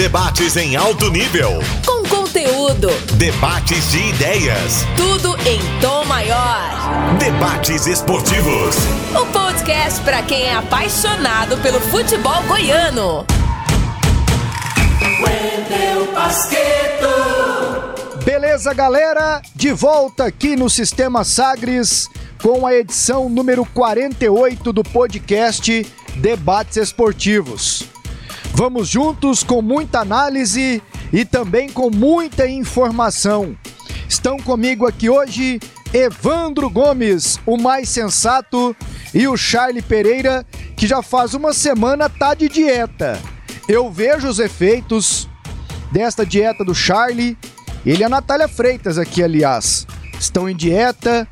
Debates em alto nível. Com conteúdo. Debates de ideias. Tudo em tom maior. Debates esportivos. O podcast para quem é apaixonado pelo futebol goiano. Wendel Basqueto. Beleza, galera? De volta aqui no Sistema Sagres com a edição número 48 do podcast Debates Esportivos. Vamos juntos com muita análise e também com muita informação. Estão comigo aqui hoje Evandro Gomes, o mais sensato, e o Charlie Pereira, que já faz uma semana tá de dieta. Eu vejo os efeitos desta dieta do Charlie. Ele e a Natália Freitas aqui, aliás, estão em dieta,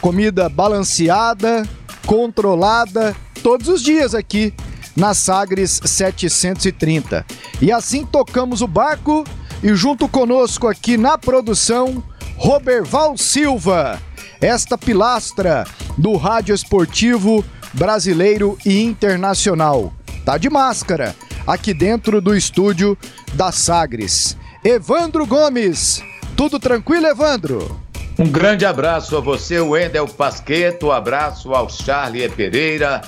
comida balanceada, controlada, todos os dias aqui na Sagres 730. E assim tocamos o barco e junto conosco aqui na produção, Roberval Silva, esta pilastra do rádio esportivo brasileiro e internacional. Tá de máscara aqui dentro do estúdio da Sagres. Evandro Gomes, tudo tranquilo, Evandro? Um grande abraço a você, Wendel Pasqueto, abraço ao Charlie Pereira,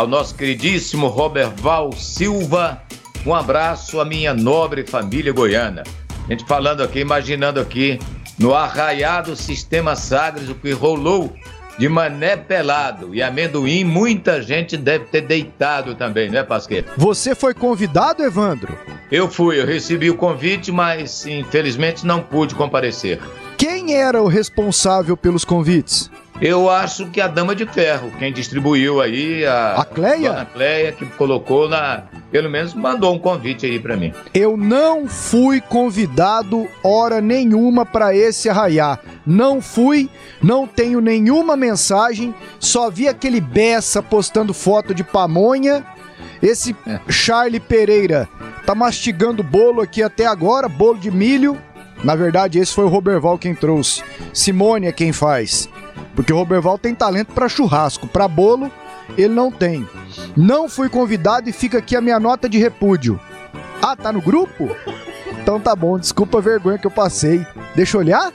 ao nosso queridíssimo Roberval Silva, um abraço à minha nobre família goiana. A gente falando aqui, imaginando aqui, no arraiado Sistema Sagres, o que rolou de mané pelado e amendoim, muita gente deve ter deitado também, né, Pasqueto? Você foi convidado, Evandro? Eu fui, eu recebi o convite, mas infelizmente não pude comparecer. Quem era o responsável pelos convites? Eu acho que a Dama de Ferro, quem distribuiu aí, a, a Cleia? A Cleia, que colocou na. Pelo menos mandou um convite aí para mim. Eu não fui convidado hora nenhuma para esse arraiar. Não fui, não tenho nenhuma mensagem, só vi aquele Bessa postando foto de pamonha. Esse é. Charlie Pereira tá mastigando bolo aqui até agora, bolo de milho. Na verdade, esse foi o Roberval quem trouxe. Simone é quem faz. Porque o Roberval tem talento para churrasco, para bolo ele não tem. Não fui convidado e fica aqui a minha nota de repúdio. Ah, tá no grupo? Então tá bom, desculpa a vergonha que eu passei. Deixa eu olhar?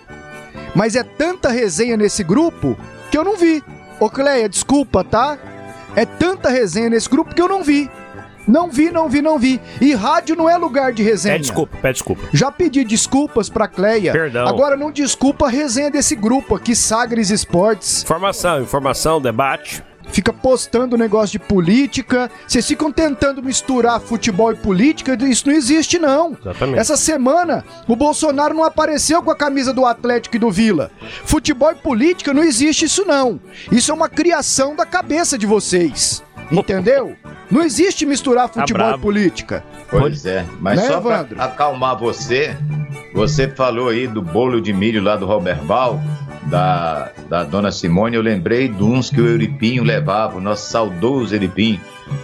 Mas é tanta resenha nesse grupo que eu não vi. Ô Cleia, desculpa, tá? É tanta resenha nesse grupo que eu não vi. Não vi, não vi, não vi. E rádio não é lugar de resenha. Pede desculpa, pede desculpa. Já pedi desculpas pra Cleia. Perdão. Agora não desculpa a resenha desse grupo aqui, Sagres Esportes. Informação, informação, debate. Fica postando negócio de política. Vocês ficam tentando misturar futebol e política. Isso não existe, não. Exatamente. Essa semana, o Bolsonaro não apareceu com a camisa do Atlético e do Vila. Futebol e política não existe isso, não. Isso é uma criação da cabeça de vocês. Entendeu? Não existe misturar Tá futebol brabo. e política. Pois é, mas Né, só pra Evandro? acalmar você, você falou aí do bolo de milho lá do Roberval, da, da dona Simone, eu lembrei de uns que o Euripinho levava, o nosso saudoso Euripinho.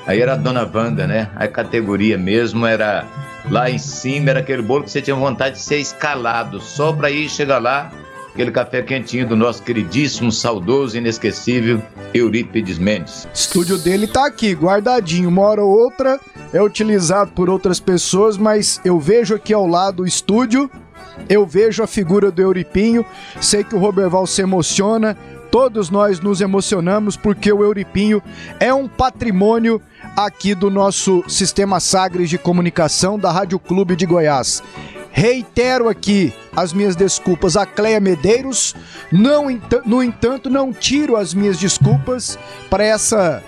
Aí era a dona Wanda, né? A categoria mesmo era lá em cima, era aquele bolo que você tinha vontade de ser escalado, só pra ir chegar lá, aquele café quentinho do nosso queridíssimo, saudoso, inesquecível Eurípides Mendes. Estúdio dele tá aqui, guardadinho. Uma hora ou outra é utilizado por outras pessoas, mas eu vejo aqui ao lado o estúdio, eu vejo a figura do Euripinho. Sei que o Roberval se emociona, todos nós nos emocionamos porque o Euripinho é um patrimônio aqui do nosso sistema Sagres de comunicação da Rádio Clube de Goiás. Reitero aqui as minhas desculpas a Cleia Medeiros. Não, no entanto, não tiro as minhas desculpas para essa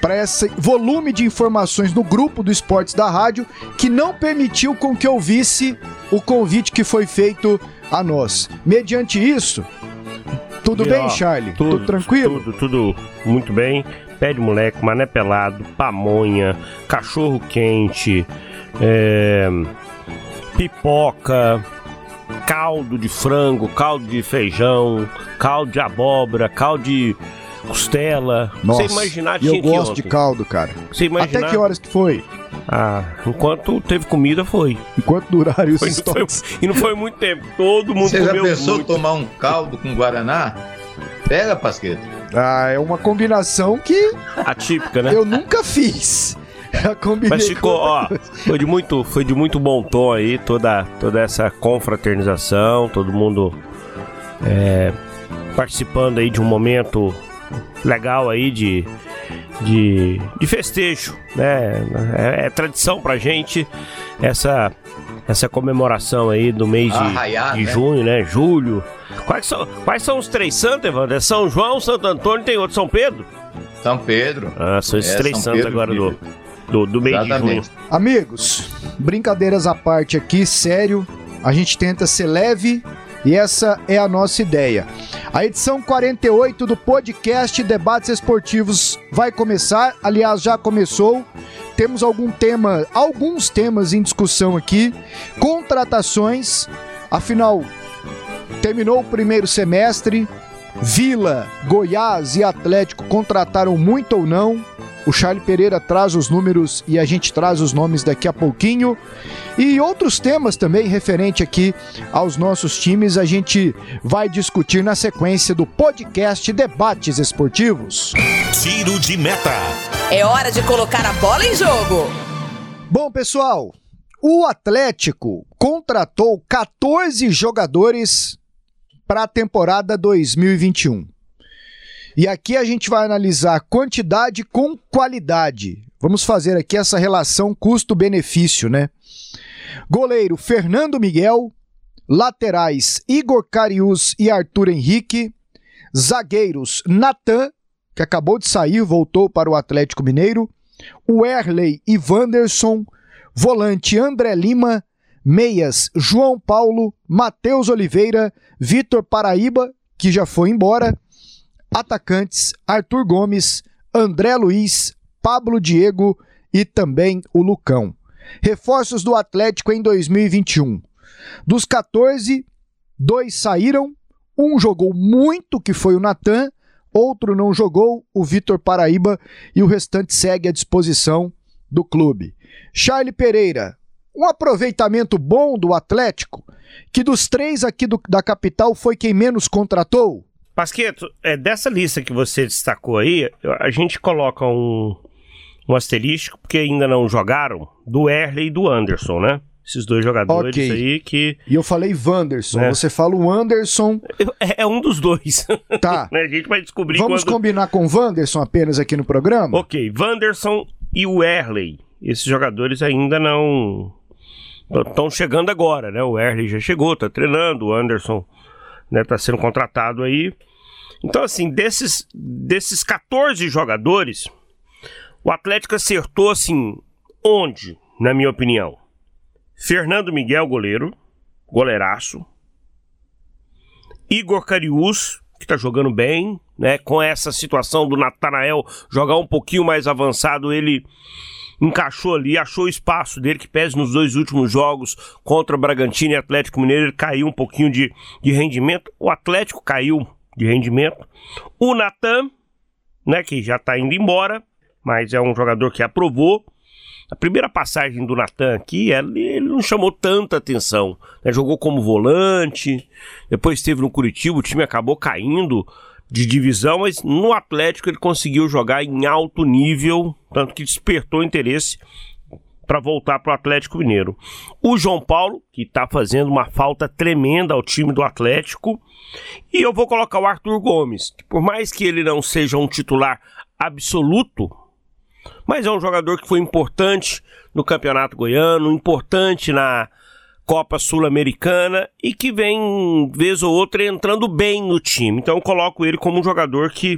para esse volume de informações no grupo do Esportes da Rádio que não permitiu com que eu visse o convite que foi feito a nós. Mediante isso, tudo E, bem, ó, Charlie? Tudo, Tudo tranquilo? Tudo, tudo muito bem. Pé de moleque, mané pelado, pamonha, cachorro quente, é, pipoca, caldo de frango, caldo de feijão, caldo de abóbora, caldo de costela. Nossa, Você imaginar e eu gosto de caldo, cara. Você imaginar? Até que horas que foi? Ah, enquanto teve comida foi. Enquanto duraram os Foi- foi- e não foi muito tempo. Todo mundo Você já pensou muito. tomar um caldo com Guaraná? Pega, Pasqueto. Ah, é uma combinação que Atípica, né? eu nunca fiz. Já combinei. Mas ficou, ó, foi de muito, foi de muito bom tom aí toda, toda essa confraternização, todo mundo é, participando aí de um momento legal aí de, de, de festejo, né? É, é tradição pra gente essa essa comemoração aí do mês de, Arraiar, de né? junho, né? Julho. Quais são, quais são os três santos, Evandro? É São João, Santo Antônio e tem outro São Pedro? São Pedro. Ah, são esses É, três São santos Pedro, agora do. Do, do mês de junho. Exatamente. Amigos, brincadeiras à parte aqui, sério. A gente tenta ser leve e essa é a nossa ideia. A edição 48 do podcast Debates Esportivos vai começar, aliás, já começou. Temos algum tema, alguns temas em discussão aqui, contratações, afinal terminou o primeiro semestre, Vila, Goiás e Atlético contrataram muito ou não. O Charlie Pereira traz os números e a gente traz os nomes daqui a pouquinho. E outros temas também referente aqui aos nossos times, a gente vai discutir na sequência do podcast Debates Esportivos. Tiro de meta. É hora de colocar a bola em jogo. Bom, pessoal, o Atlético contratou 14 jogadores para a temporada 2021. E aqui a gente vai analisar quantidade com qualidade. Vamos fazer aqui essa relação custo-benefício, né? Goleiro Fernando Miguel, laterais Igor Carius e Arthur Henrique, zagueiros Natan, que acabou de sair, voltou para o Atlético Mineiro, Werley e Wanderson, volante André Lima, meias João Paulo, Matheus Oliveira, Vitor Paraíba, que já foi embora, atacantes Arthur Gomes, André Luiz, Pablo Diego e também o Lucão. Reforços do Atlético em 2021. Dos 14, dois saíram, um jogou muito, que foi o Natan, outro não jogou, o Vitor Paraíba, e o restante segue à disposição do clube. Charlie Pereira, um aproveitamento bom do Atlético, que dos três aqui do- da capital foi quem menos contratou. Pasqueto, é, dessa lista que você destacou aí, a gente coloca um, um asterisco, porque ainda não jogaram, do Erley e do Anderson, né? Esses dois jogadores Ok. aí que. E eu falei Wanderson, É. você fala o Anderson, É, é um dos dois. tá. né? A gente vai descobrir Vamos quando. combinar com o Wanderson apenas aqui no programa? Ok, Wanderson e o Erley. Esses jogadores ainda não. Estão chegando agora, né? O Erley já chegou, tá treinando, o Anderson né, tá sendo contratado aí. Então, assim, desses, desses 14 jogadores, o Atlético acertou, assim, onde, na minha opinião? Fernando Miguel, goleiro, goleiraço. Igor Carius, que tá jogando bem, né? Com essa situação do Natanael jogar um pouquinho mais avançado, ele encaixou ali, achou o espaço dele, que pese nos dois últimos jogos contra Bragantino e Atlético Mineiro, ele caiu um pouquinho de, de rendimento. O Atlético caiu de rendimento. O Natan, né, que já tá indo embora, mas é um jogador que aprovou. A primeira passagem do Natan aqui, ele não chamou tanta atenção. né? Jogou como volante, depois esteve no Curitiba, o time acabou caindo de divisão, mas no Atlético ele conseguiu jogar em alto nível, tanto que despertou interesse para voltar para o Atlético Mineiro. O João Paulo, que está fazendo uma falta tremenda ao time do Atlético, e eu vou colocar o Arthur Gomes, que por mais que ele não seja um titular absoluto, mas é um jogador que foi importante no Campeonato Goiano, importante na Copa Sul-Americana e que vem, vez ou outra, entrando bem no time. Então eu coloco ele como um jogador que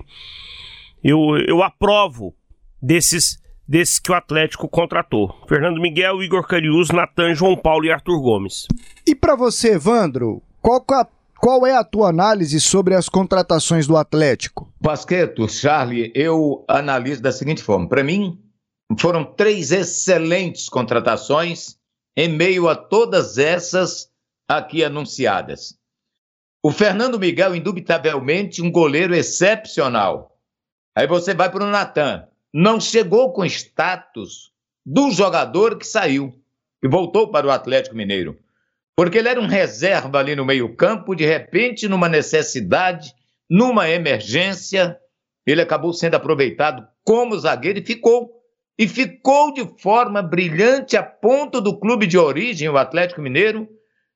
eu, eu aprovo desses, desses que o Atlético contratou. Fernando Miguel, Igor Carius, Natan, João Paulo e Arthur Gomes. E para você, Evandro, qual, é a- qual é a tua análise sobre as contratações do Atlético? Pasqueto, Charlie, eu analiso da seguinte forma. Para mim, foram três excelentes contratações em meio a todas essas aqui anunciadas. O Fernando Miguel, indubitavelmente, um goleiro excepcional. Aí você vai para o Natan. Não chegou com status do jogador que saiu, que voltou para o Atlético Mineiro. Porque ele era um reserva ali no meio-campo, de repente, numa necessidade, numa emergência, ele acabou sendo aproveitado como zagueiro e ficou e ficou de forma brilhante a ponto do clube de origem, o Atlético Mineiro,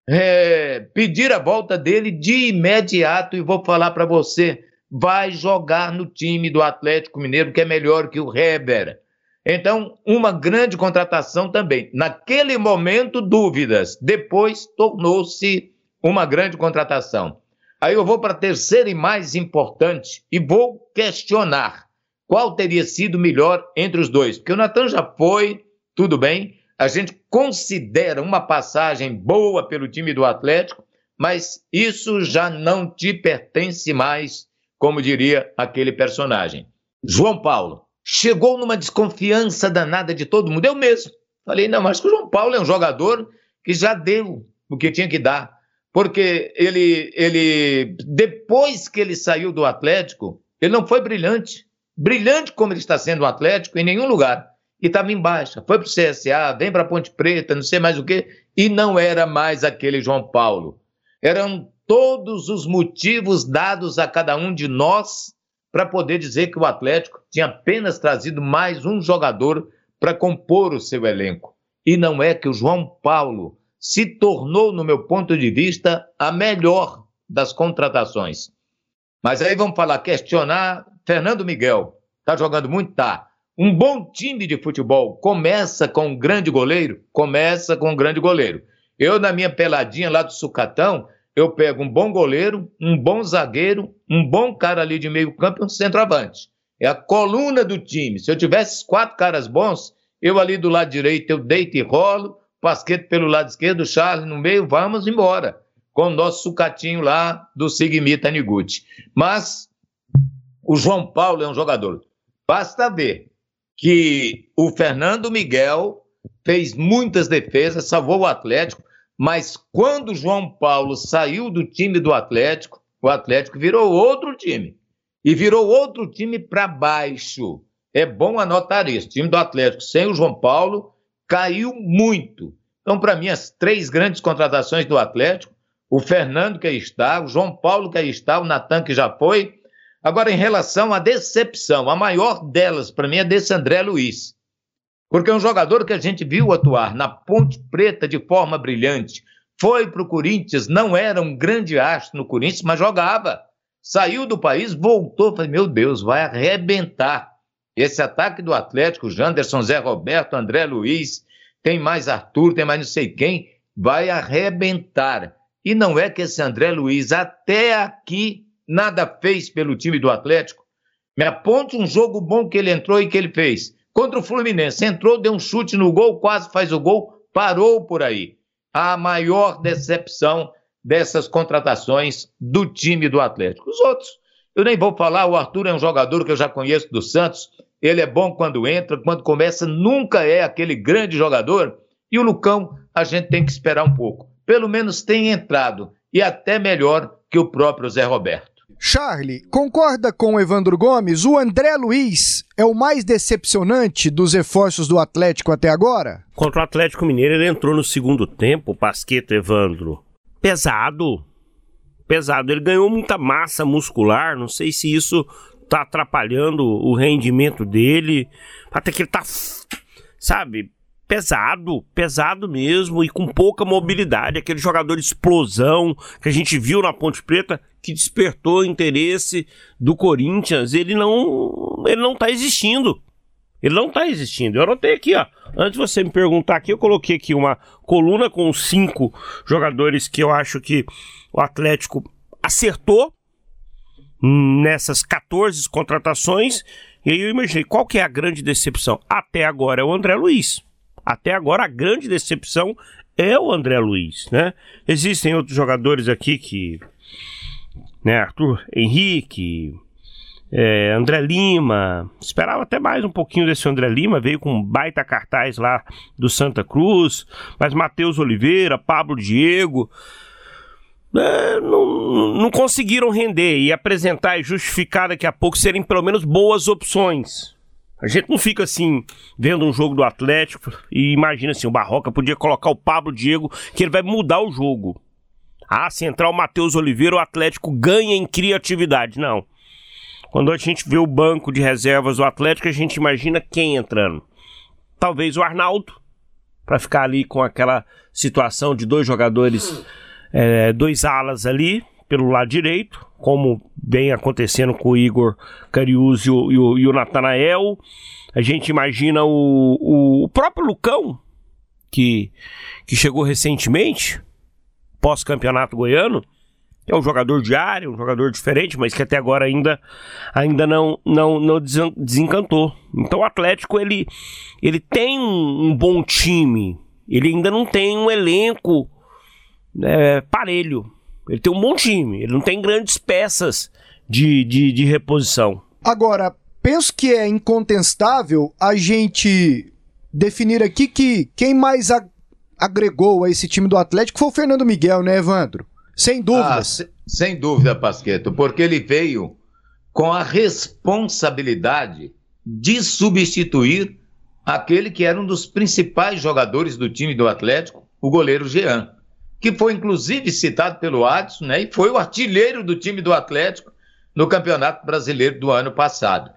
é, pedir a volta dele de imediato. E vou falar para você: vai jogar no time do Atlético Mineiro, que é melhor que o Heber. Então, uma grande contratação também. Naquele momento, dúvidas. Depois, tornou-se uma grande contratação. Aí eu vou para a terceira e mais importante e vou questionar qual teria sido melhor entre os dois. Porque o Natan já foi, tudo bem, a gente considera uma passagem boa pelo time do Atlético, mas isso já não te pertence mais, como diria aquele personagem. João Paulo chegou numa desconfiança danada de todo mundo. Eu mesmo falei: não, mas que o João Paulo é um jogador que já deu o que tinha que dar. Porque ele, ele, depois que ele saiu do Atlético, ele não foi brilhante brilhante como ele está sendo o Atlético em nenhum lugar. E estava em baixa. Foi para o CSA, vem para Ponte Preta, não sei mais o quê. E não era mais aquele João Paulo. Eram todos os motivos dados a cada um de nós para poder dizer que o Atlético tinha apenas trazido mais um jogador para compor o seu elenco. E não é que o João Paulo se tornou, no meu ponto de vista, a melhor das contratações. Mas aí vamos falar, questionar Fernando Miguel. Tá jogando muito? Tá. Um bom time de futebol começa com um grande goleiro? Começa com um grande goleiro. Eu, na minha peladinha lá do Sucatão, eu pego um bom goleiro, um bom zagueiro, um bom cara ali de meio campo e um centroavante. É a coluna do time. Se eu tivesse quatro caras bons, eu ali do lado direito, eu deito e rolo, Pasqueto pelo lado esquerdo, o Charles no meio, vamos embora. Com o nosso sucatinho lá do Sigmita Niguchi. Mas o João Paulo é um jogador. Basta ver que o Fernando Miguel fez muitas defesas, salvou o Atlético, mas quando o João Paulo saiu do time do Atlético, o Atlético virou outro time. E virou outro time para baixo. É bom anotar isso. O time do Atlético sem o João Paulo caiu muito. Então, para mim, as três grandes contratações do Atlético, o Fernando que aí está, o João Paulo que aí está, o Natan que já foi, Agora, em relação à decepção, a maior delas, para mim, é desse André Luiz. Porque é um jogador que a gente viu atuar na Ponte Preta de forma brilhante. Foi para o Corinthians, não era um grande astro no Corinthians, mas jogava. Saiu do país, voltou, falei, meu Deus, vai arrebentar. Esse ataque do Atlético, Janderson, Zé Roberto, André Luiz, tem mais Arthur, tem mais não sei quem, vai arrebentar. E não é que esse André Luiz, até aqui, nada fez pelo time do Atlético. Me aponte um jogo bom que ele entrou e que ele fez. Contra o Fluminense, entrou, deu um chute no gol, quase faz o gol, parou por aí. A maior decepção dessas contratações do time do Atlético. Os outros, eu nem vou falar, o Arthur é um jogador que eu já conheço do Santos, ele é bom quando entra, quando começa, nunca é aquele grande jogador. E o Lucão, a gente tem que esperar um pouco. Pelo menos tem entrado, e até melhor que o próprio Zé Roberto. Charlie, concorda com Evandro Gomes? O André Luiz é o mais decepcionante dos reforços do Atlético até agora? Contra o Atlético Mineiro, ele entrou no segundo tempo, Pasqueto Evandro. Pesado. Pesado. Ele ganhou muita massa muscular. Não sei se isso tá atrapalhando o rendimento dele. Até que ele tá, sabe, pesado, pesado mesmo e com pouca mobilidade. Aquele jogador explosão que a gente viu na Ponte Preta que despertou interesse do Corinthians, ele não, ele não tá existindo. Ele não tá existindo. Eu anotei aqui, ó. Antes de você me perguntar aqui, eu coloquei aqui uma coluna com cinco jogadores que eu acho que o Atlético acertou nessas 14 contratações. E aí eu imaginei, qual que é a grande decepção? Até agora é o André Luiz. Até agora a grande decepção é o André Luiz, né? Existem outros jogadores aqui que né? Arthur Henrique, é, André Lima. Esperava até mais um pouquinho desse André Lima, veio com um baita cartaz lá do Santa Cruz, mas Matheus Oliveira, Pablo Diego. É, não, não conseguiram render e apresentar e justificar daqui a pouco serem pelo menos boas opções. A gente não fica assim, vendo um jogo do Atlético e imagina assim, o Barroca podia colocar o Pablo Diego, que ele vai mudar o jogo. Ah, Central Matheus Oliveira, o Atlético ganha em criatividade. Não. Quando a gente vê o banco de reservas do Atlético, a gente imagina quem entrando. talvez o Arnaldo, para ficar ali com aquela situação de dois jogadores, é, dois alas ali, pelo lado direito, como vem acontecendo com o Igor Cariús e o, e o, Natanael. A gente imagina o, o próprio Lucão, que, que chegou recentemente, pós-campeonato goiano, é um jogador de área, um jogador diferente, mas que até agora ainda, ainda não, não, não desencantou. Então o Atlético ele, ele tem um, bom time, ele ainda não tem um elenco é, parelho. Ele tem um bom time, ele não tem grandes peças de, de, de reposição. Agora, penso que é incontestável a gente definir aqui que quem mais agregou a esse time do Atlético foi o Fernando Miguel, né, Evandro? Sem dúvida. Ah, se, sem dúvida, Pasqueto, porque ele veio com a responsabilidade de substituir aquele que era um dos principais jogadores do time do Atlético, o goleiro Jean, que foi inclusive citado pelo Adson, né, e foi o artilheiro do time do Atlético no Campeonato Brasileiro do ano passado.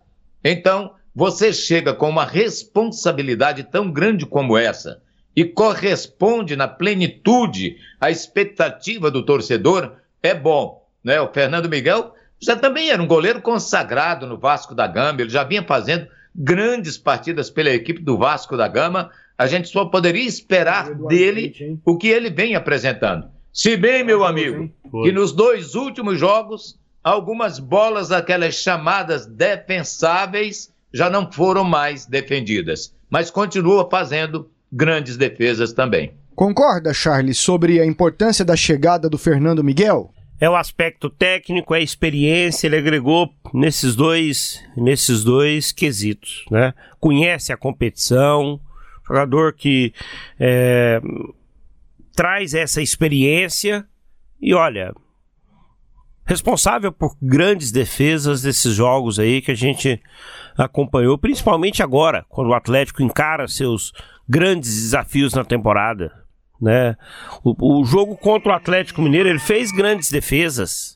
Então, você chega com uma responsabilidade tão grande como essa e corresponde na plenitude à expectativa do torcedor, é bom. Né? O Fernando Miguel já também era um goleiro consagrado no Vasco da Gama, ele já vinha fazendo grandes partidas pela equipe do Vasco da Gama. A gente só poderia esperar dele o que ele vem apresentando. Se bem, meu amigo, que nos dois últimos jogos, algumas bolas, aquelas chamadas defensáveis, já não foram mais defendidas, mas continua fazendo grandes defesas também. Concorda, Charles, sobre a importância da chegada do Fernando Miguel? É o aspecto técnico, é a experiência, ele agregou nesses dois, nesses dois quesitos, né? Conhece a competição, jogador que é, traz essa experiência e olha, responsável por grandes defesas desses jogos aí que a gente acompanhou, principalmente agora, quando o Atlético encara seus grandes desafios na temporada. Né? O, o jogo contra o Atlético Mineiro, ele fez grandes defesas.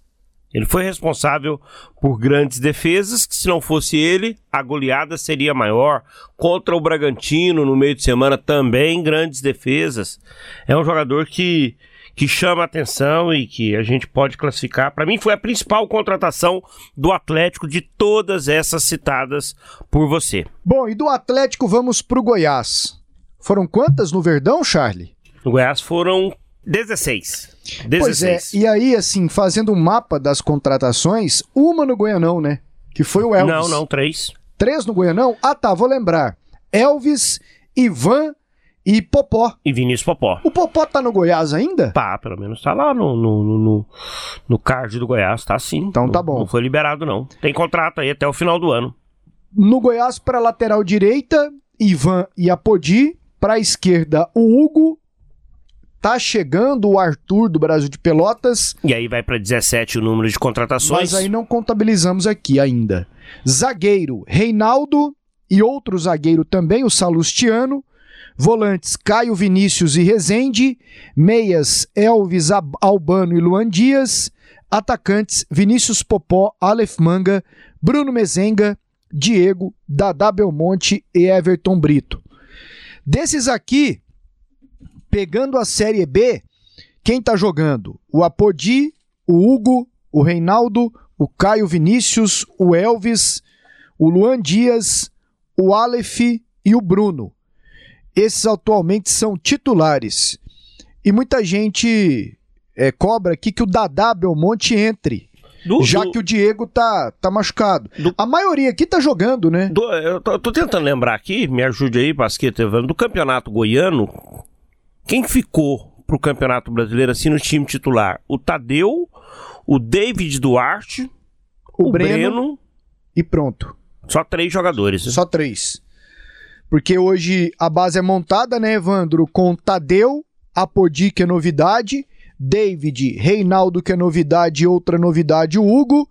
Ele foi responsável por grandes defesas, que se não fosse ele, a goleada seria maior. Contra o Bragantino, no meio de semana, também grandes defesas. É um jogador que que chama atenção e que a gente pode classificar. Para mim, foi a principal contratação do Atlético de todas essas citadas por você. Bom, e do Atlético vamos para o Goiás. Foram quantas no Verdão, Charlie? No Goiás foram 16. 16. Pois é, e aí, assim, fazendo um mapa das contratações, uma no Goianão, né? Que foi o Elvis. Não, não, três. Três no Goianão? Ah, tá, vou lembrar. Elvis, Ivan e Popó. E Vinícius Popó. O Popó tá no Goiás ainda? Tá, pelo menos tá lá no, no, no, no card do Goiás, tá sim. Então tá bom. Não foi liberado, não. Tem contrato aí até o final do ano. No Goiás, para lateral direita, Ivan e Apodi. Para esquerda, o Hugo. Tá chegando o Arthur do Brasil de Pelotas. E aí vai para 17 o número de contratações. Mas aí não contabilizamos aqui ainda. Zagueiro, Reinaldo. E outro zagueiro também, o Salustiano. Volantes Caio Vinícius e Rezende. Meias Elvis Albano e Luan Dias. Atacantes Vinícius Popó, Aleph Manga, Bruno Mezenga, Diego, Dadá Belmonte e Everton Brito. Desses aqui, pegando a Série B, quem tá jogando? O Apodi, o Hugo, o Reinaldo, o Caio Vinícius, o Elvis, o Luan Dias, o Aleph e o Bruno. Esses atualmente são titulares. E muita gente é, cobra aqui que o Dadá Belmonte entre. Do, já do... que o Diego tá, tá machucado. Do... A maioria aqui tá jogando, né? eu tô, tô, tentando lembrar aqui, me ajude aí, Pasqueta, do campeonato goiano, quem ficou pro campeonato brasileiro assim no time titular? O Tadeu, o David Duarte, o, o Breno, Breno, e pronto. Só três jogadores. Né? Só três. Porque hoje a base é montada, né, Evandro? Com Tadeu, Apodi, que é novidade, David, Reinaldo, que é novidade, e outra novidade, o Hugo.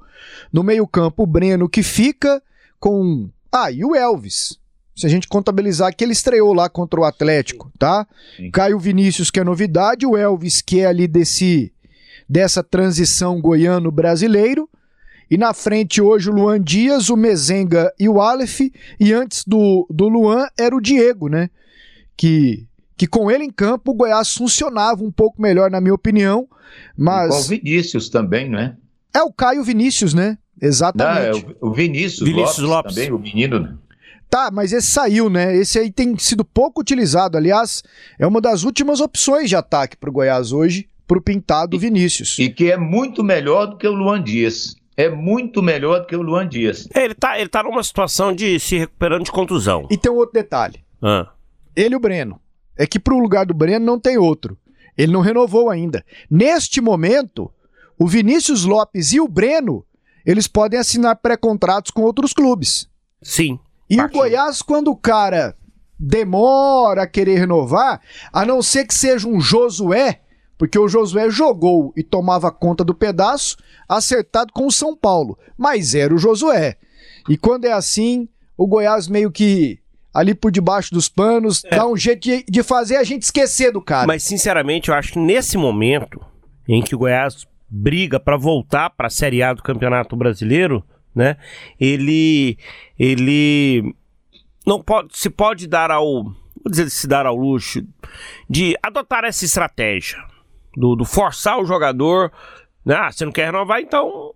No meio-campo, o Breno, que fica com. Ah, e o Elvis. Se a gente contabilizar que ele estreou lá contra o Atlético, tá? Sim. Caio Vinícius, que é novidade, o Elvis, que é ali desse dessa transição goiano-brasileiro, E na frente hoje o Luan Dias, o Mezenga e o Aleph. E antes do, do Luan era o Diego, né? Que, que com ele em campo o Goiás funcionava um pouco melhor, na minha opinião. Mas. E o Vinícius também, não é? É o Caio Vinícius, né? Exatamente. Não, é o Vinícius, Vinícius Lopes, Lopes, também, o menino, né? Tá, mas esse saiu, né? Esse aí tem sido pouco utilizado. Aliás, é uma das últimas opções de ataque para o Goiás hoje, para o pintado Vinícius. E que é muito melhor do que o Luan Dias é muito melhor do que o Luan Dias. É, ele tá, ele tá numa situação de se recuperando de contusão. E tem um outro detalhe. Ah. Ele e o Breno. É que pro lugar do Breno não tem outro. Ele não renovou ainda. Neste momento, o Vinícius Lopes e o Breno, eles podem assinar pré-contratos com outros clubes. Sim. E o Goiás, quando o cara demora a querer renovar, a não ser que seja um Josué, porque o Josué jogou e tomava conta do pedaço, acertado com o São Paulo, mas era o Josué. E quando é assim, o Goiás meio que ali por debaixo dos panos, é. dá um jeito de, de, fazer a gente esquecer do cara. Mas sinceramente, eu acho que nesse momento em que o Goiás briga para voltar para a Série A do Campeonato Brasileiro, né? Ele ele não pode se pode dar ao vou dizer se dar ao luxo de adotar essa estratégia do, do forçar o jogador. Né? Ah, você não quer renovar, então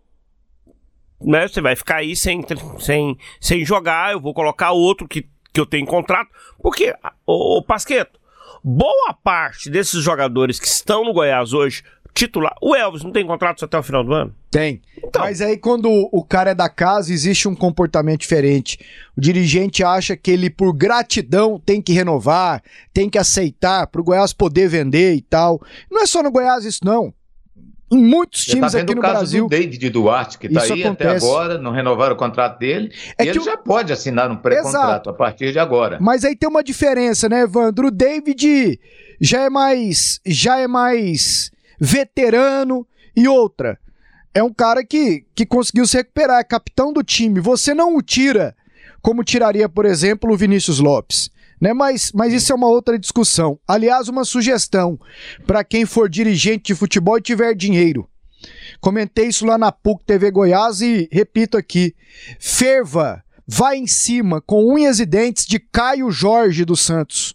né, você vai ficar aí sem, sem, sem jogar, eu vou colocar outro que, que eu tenho contrato. Porque, o, Pasqueto, boa parte desses jogadores que estão no Goiás hoje titular. O Elvis não tem contrato até o final do ano? Tem. Então. Mas aí quando o cara é da casa, existe um comportamento diferente. O dirigente acha que ele, por gratidão, tem que renovar, tem que aceitar para o Goiás poder vender e tal. Não é só no Goiás isso, não. Em muitos tá times tá aqui no caso Brasil. Do David Duarte, que está aí acontece. até agora, não renovaram o contrato dele. É e ele o... já pode assinar um pré-contrato a partir de agora. Mas aí tem uma diferença, né, Evandro? O David já é mais. já é mais veterano e outra. É um cara que, que conseguiu se recuperar, é capitão do time. Você não o tira como tiraria, por exemplo, o Vinícius Lopes. Né? Mas, mas isso é uma outra discussão. Aliás, uma sugestão para quem for dirigente de futebol e tiver dinheiro. Comentei isso lá na PUC TV Goiás e repito aqui: ferva, vai em cima com unhas e dentes de Caio Jorge dos Santos.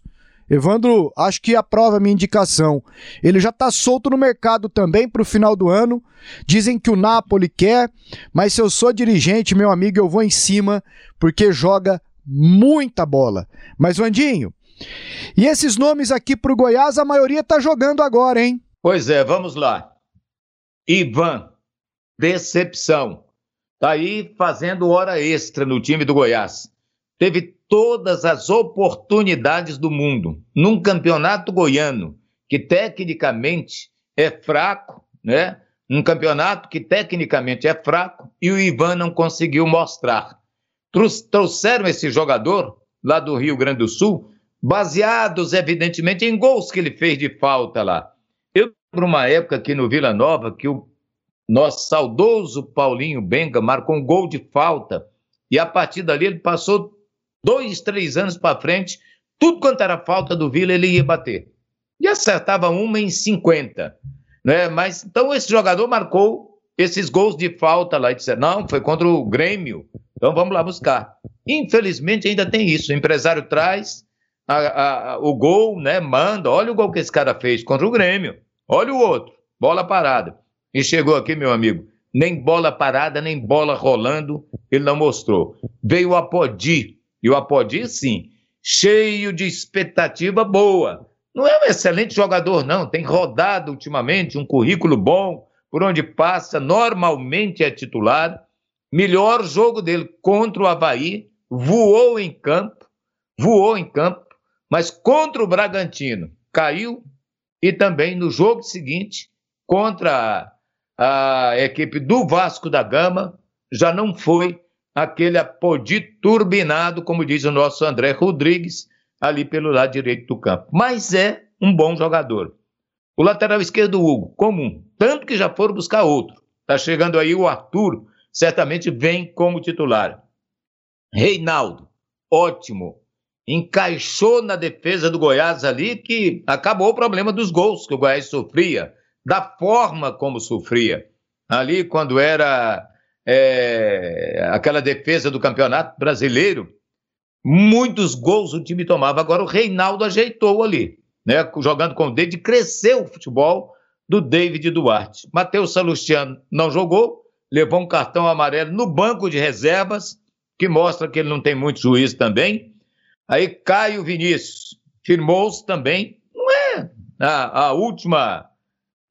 Evandro, acho que aprova a minha indicação. Ele já está solto no mercado também para o final do ano. Dizem que o Napoli quer, mas se eu sou dirigente, meu amigo, eu vou em cima, porque joga muita bola. Mas, Vandinho, e esses nomes aqui para o Goiás, a maioria está jogando agora, hein? Pois é, vamos lá. Ivan, decepção. Tá aí fazendo hora extra no time do Goiás. Teve todas as oportunidades do mundo num campeonato goiano que tecnicamente é fraco, né? Um campeonato que tecnicamente é fraco e o Ivan não conseguiu mostrar. Trouxeram esse jogador lá do Rio Grande do Sul, baseados evidentemente em gols que ele fez de falta lá. Eu lembro uma época aqui no Vila Nova que o nosso saudoso Paulinho Benga marcou um gol de falta e a partir dali ele passou dois, três anos para frente, tudo quanto era falta do Vila, ele ia bater. E acertava uma em 50. Né? Mas então esse jogador marcou esses gols de falta lá e disse: não, foi contra o Grêmio. Então vamos lá buscar. Infelizmente ainda tem isso. O empresário traz a, a, o gol, né? Manda, olha o gol que esse cara fez contra o Grêmio. Olha o outro, bola parada. E chegou aqui, meu amigo, nem bola parada, nem bola rolando, ele não mostrou. Veio o Apodi, e o Apodi, sim, cheio de expectativa boa. Não é um excelente jogador, não. Tem rodado ultimamente, um currículo bom, por onde passa, normalmente é titular. Melhor jogo dele contra o Havaí, voou em campo, voou em campo, mas contra o Bragantino caiu e também no jogo seguinte, contra a, a equipe do Vasco da Gama, já não foi aquele apodi turbinado, como diz o nosso André Rodrigues, ali pelo lado direito do campo. Mas é um bom jogador. O lateral esquerdo, Hugo, comum. Tanto que já foram buscar outro. Está chegando aí o Arthur, certamente vem como titular. Reinaldo, ótimo. Encaixou na defesa do Goiás ali que acabou o problema dos gols que o Goiás sofria, da forma como sofria. Ali, quando era é, aquela defesa do campeonato brasileiro, muitos gols o time tomava. Agora o Reinaldo ajeitou ali, né? Jogando com o David, cresceu o futebol do David Duarte. Matheus Salustiano não jogou, levou um cartão amarelo no banco de reservas, que mostra que ele não tem muito juízo também. Aí Caio Vinícius firmou-se também. Não é a, a, última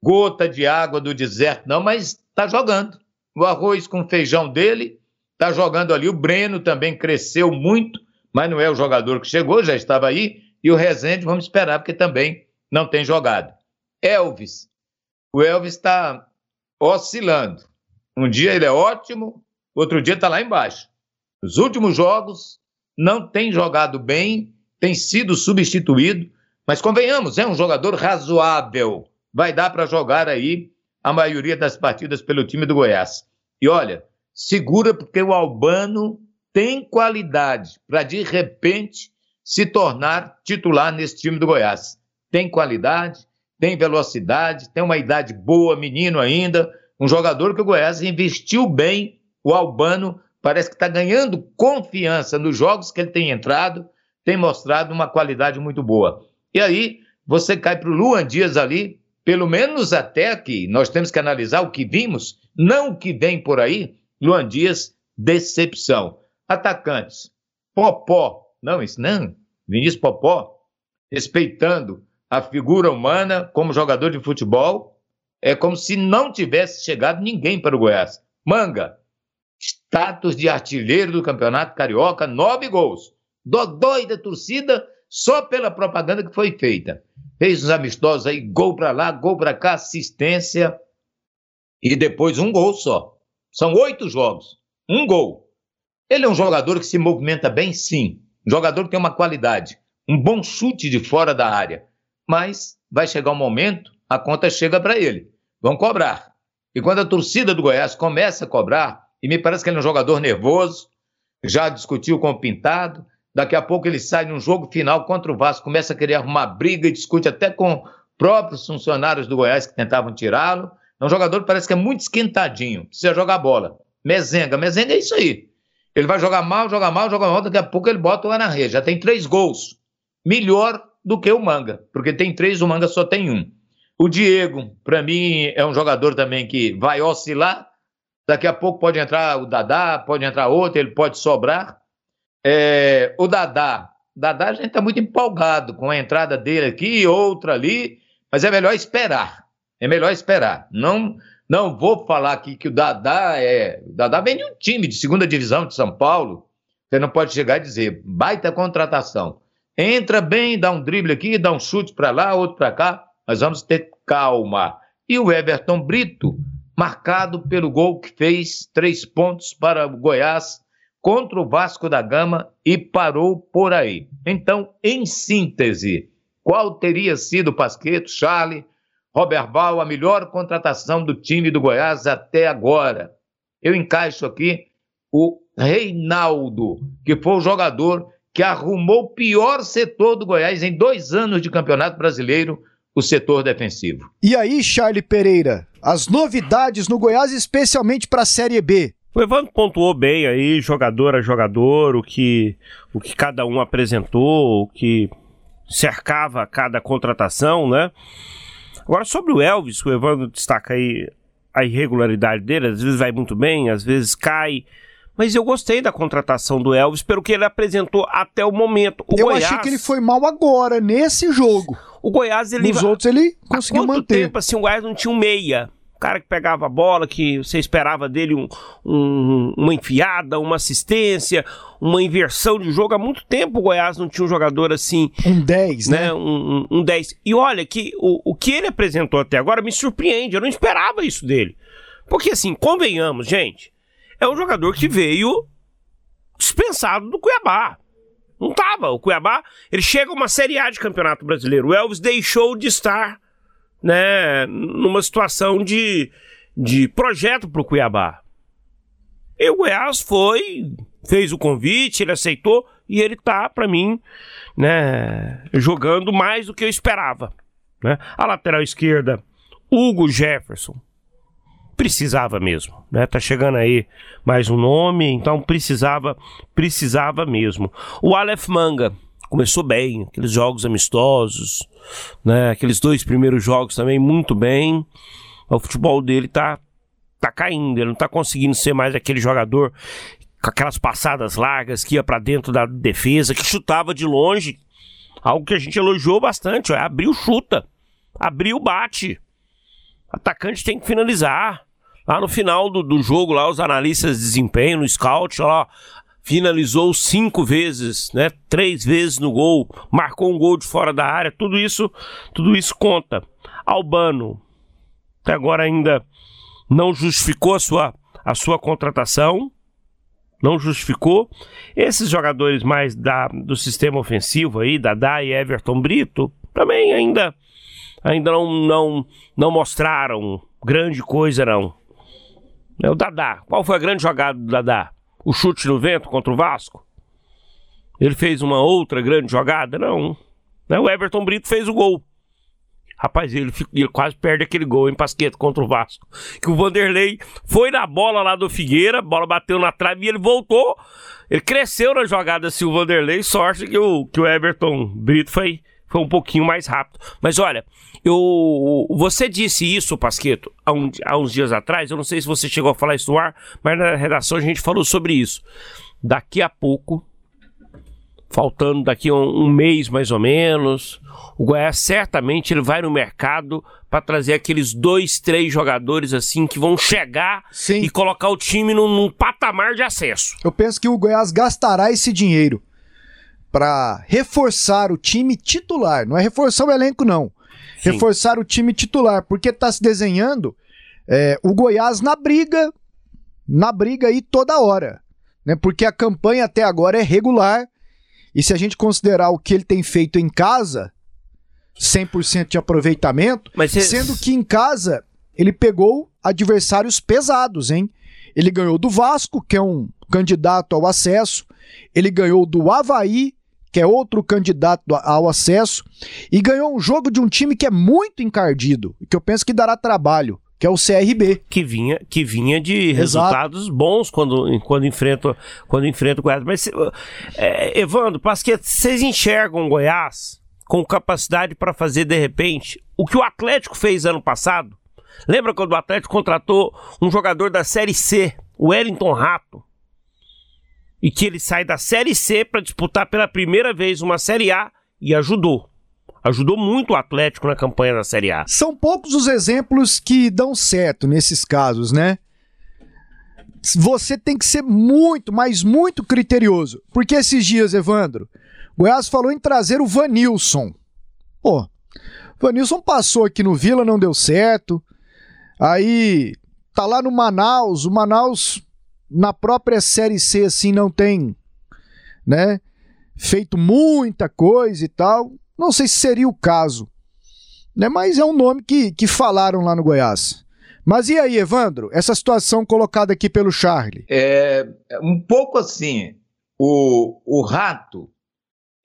gota de água do deserto, não, mas está jogando. O arroz com feijão dele está jogando ali. O Breno também cresceu muito, mas não é o jogador que chegou, já estava aí. E o Rezende, vamos esperar, porque também não tem jogado. Elvis. O Elvis está oscilando. Um dia ele é ótimo, outro dia está lá embaixo. Os últimos jogos não tem jogado bem, tem sido substituído, mas convenhamos, é um jogador razoável. Vai dar para jogar aí a maioria das partidas pelo time do Goiás. E olha, segura porque o Albano tem qualidade para de repente se tornar titular nesse time do Goiás. Tem qualidade, tem velocidade, tem uma idade boa, menino ainda, um jogador que o Goiás investiu bem, o Albano parece que está ganhando confiança nos jogos que ele tem entrado, tem mostrado uma qualidade muito boa. E aí você cai para o Luan Dias ali, pelo menos até aqui, nós temos que analisar o que vimos, não o que vem por aí. Luan Dias, decepção. Atacantes, Popó, não, isso não, Vinícius Popó, respeitando a figura humana como jogador de futebol, é como se não tivesse chegado ninguém para o Goiás. Manga, status de artilheiro do Campeonato Carioca, nove gols. Dodói da torcida só pela propaganda que foi feita. Fez uns amistosos aí, gol para lá, gol para cá, assistência e depois um gol só. São oito jogos, um gol. Ele é um jogador que se movimenta bem, sim. Um jogador que tem uma qualidade, um bom chute de fora da área. Mas vai chegar um momento, a conta chega para ele. Vão cobrar. E quando a torcida do Goiás começa a cobrar, e me parece que ele é um jogador nervoso, já discutiu com o Pintado. Daqui a pouco ele sai num jogo final contra o Vasco, começa a querer arrumar briga e discute até com próprios funcionários do Goiás que tentavam tirá-lo. É um jogador que parece que é muito esquentadinho, precisa jogar bola. Mezenga, mezenga é isso aí. Ele vai jogar mal, jogar mal, jogar mal, daqui a pouco ele bota lá na rede. Já tem três gols. Melhor do que o Manga, porque tem três, o Manga só tem um. O Diego, para mim, é um jogador também que vai oscilar, Daqui a pouco pode entrar o Dadá, pode entrar outro, ele pode sobrar. É, o Dadá, Dadá a gente está muito empolgado com a entrada dele aqui, outra ali, mas é melhor esperar. É melhor esperar. Não, não vou falar aqui que o Dadá é. O Dadá vem de um time de segunda divisão de São Paulo. Você não pode chegar e dizer, baita contratação. Entra bem, dá um drible aqui, dá um chute para lá, outro para cá, mas vamos ter calma. E o Everton Brito marcado pelo gol que fez três pontos para o Goiás contra o Vasco da Gama e parou por aí. Então, em síntese, qual teria sido Pasqueto, Charlie, Robert Val, a melhor contratação do time do Goiás até agora? Eu encaixo aqui o Reinaldo, que foi o jogador que arrumou o pior setor do Goiás em dois anos de Campeonato Brasileiro, o setor defensivo. E aí, Charlie Pereira, as novidades no Goiás, especialmente para a Série B. O Evandro pontuou bem aí, jogador a jogador, o que, o que cada um apresentou, o que cercava cada contratação, né? Agora, sobre o Elvis, o Evandro destaca aí a irregularidade dele, às vezes vai muito bem, às vezes cai. Mas eu gostei da contratação do Elvis pelo que ele apresentou até o momento. O eu Goiás... achei que ele foi mal agora, nesse jogo. O Goiás, ele. Nos outros ele conseguiu manter. tempo assim, o Goiás não tinha um meia? O cara que pegava a bola, que você esperava dele um, um, uma enfiada, uma assistência, uma inversão de jogo. Há muito tempo o Goiás não tinha um jogador assim. Um 10, né? né? Um, um, um 10. E olha que o, o que ele apresentou até agora me surpreende. Eu não esperava isso dele. Porque assim, convenhamos, gente é um jogador que veio dispensado do Cuiabá. Não tava. O Cuiabá, ele chega a uma Série A de Campeonato Brasileiro. O Elvis deixou de estar, né, numa situação de, de projeto para o Cuiabá. E o Goiás foi, fez o convite, ele aceitou e ele tá, para mim, né, jogando mais do que eu esperava. Né? A lateral esquerda, Hugo Jefferson. precisava mesmo, né? Tá chegando aí mais um nome, então precisava, precisava mesmo. O Aleph Manga começou bem, aqueles jogos amistosos, né? Aqueles dois primeiros jogos também muito bem. O futebol dele tá tá caindo, ele não tá conseguindo ser mais aquele jogador com aquelas passadas largas que ia para dentro da defesa, que chutava de longe. Algo que a gente elogiou bastante, ó, abriu chuta, abriu bate. Atacante tem que finalizar. Lá no final do, do jogo, lá os analistas de desempenho, no scout, lá, finalizou cinco vezes, né? Três vezes no gol, marcou um gol de fora da área, tudo isso, tudo isso conta. Albano, até agora ainda não justificou a sua, a sua contratação, não justificou. Esses jogadores mais da, do sistema ofensivo aí, Dadá e Everton Brito, também ainda, ainda não, não, não mostraram grande coisa, não. É o Dadá. Qual foi a grande jogada do Dadá? O chute no vento contra o Vasco? Ele fez uma outra grande jogada? Não. Né, o Everton Brito fez o gol. Rapaz, ele, ele, quase perde aquele gol em Pasqueta contra o Vasco. Que o Vanderlei foi na bola lá do Figueira, a bola bateu na trave e ele voltou. Ele cresceu na jogada assim, o Vanderlei. Sorte que o, que o Everton Brito foi, um pouquinho mais rápido. Mas olha, eu, você disse isso, Pasqueto, há, um, há uns dias atrás. Eu não sei se você chegou a falar isso no ar, mas na redação a gente falou sobre isso. Daqui a pouco faltando daqui a um, um, mês mais ou menos. O Goiás certamente ele vai no mercado para trazer aqueles dois, três jogadores assim que vão chegar Sim. e colocar o time num, num, patamar de acesso. Eu penso que o Goiás gastará esse dinheiro para reforçar o time titular. Não é reforçar o elenco, não. Sim. Reforçar o time titular, porque está se desenhando é, o Goiás na briga, na briga aí toda hora. Né? Porque a campanha até agora é regular e se a gente considerar o que ele tem feito em casa, 100% de aproveitamento, cê... sendo que em casa ele pegou adversários pesados, hein? Ele ganhou do Vasco, que é um candidato ao acesso, ele ganhou do Havaí, que é outro candidato ao acesso, e ganhou um jogo de um time que é muito encardido, e que eu penso que dará trabalho, que é o CRB. Que vinha, que vinha de resultados Exato. bons quando, quando, enfrenta, quando enfrenta o Goiás. Mas, é, Evandro, que vocês enxergam o Goiás com capacidade para fazer, de repente, o que o Atlético fez ano passado? Lembra quando o Atlético contratou um jogador da Série C, o Wellington Rato? E que ele sai da Série C para disputar pela primeira vez uma Série A e ajudou ajudou muito o Atlético na campanha da Série A. São poucos os exemplos que dão certo nesses casos, né? Você tem que ser muito, mas muito criterioso. Porque esses dias, Evandro, Goiás falou em trazer o Vanilson. Pô, o Vanilson passou aqui no Vila, não deu certo. Aí tá lá no Manaus, o Manaus na própria Série C assim não tem, né, feito muita coisa e tal. Não sei se seria o caso, né? mas é um nome que, que falaram lá no Goiás. Mas e aí, Evandro, essa situação colocada aqui pelo Charlie? É um pouco assim. O, o Rato,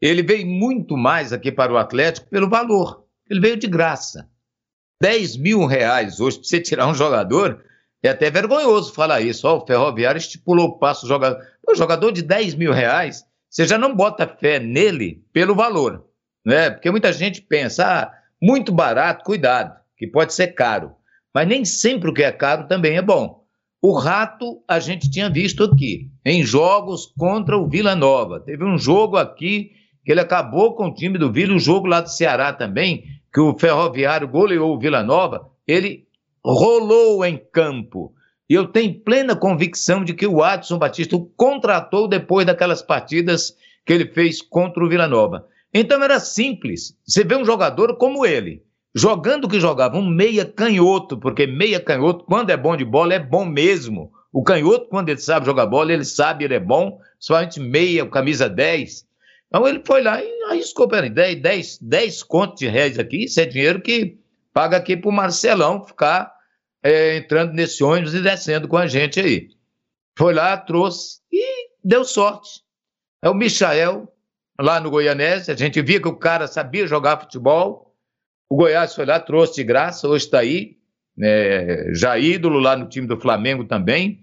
ele veio muito mais aqui para o Atlético pelo valor. Ele veio de graça. 10 mil reais hoje para você tirar um jogador, é até vergonhoso falar isso. Ó, o Ferroviário estipulou o passo jogador. O jogador de 10 mil reais, você já não bota fé nele pelo valor né? Porque muita gente pensa, ah, muito barato, cuidado, que pode ser caro. Mas nem sempre o que é caro também é bom. O Rato a gente tinha visto aqui, em jogos contra o Vila Nova. Teve um jogo aqui que ele acabou com o time do Vila, o um jogo lá do Ceará também, que o Ferroviário goleou o Vila Nova, ele rolou em campo. E eu tenho plena convicção de que o Adson Batista o contratou depois daquelas partidas que ele fez contra o Vila Nova. Então era simples. Você vê um jogador como ele, jogando que jogava, um meia canhoto, porque meia canhoto, quando é bom de bola, é bom mesmo. O canhoto, quando ele sabe jogar bola, ele sabe, ele é bom, somente meia, camisa 10. Então ele foi lá e arriscou, peraí, 10, 10, 10 contos de reais aqui, isso é dinheiro que paga aqui pro Marcelão ficar é, entrando nesse ônibus e descendo com a gente aí. Foi lá, trouxe e deu sorte. É o Michael, lá no Goianese, a gente via que o cara sabia jogar futebol. O Goiás foi lá, trouxe de graça, hoje está aí. é, já ídolo lá no time do Flamengo também.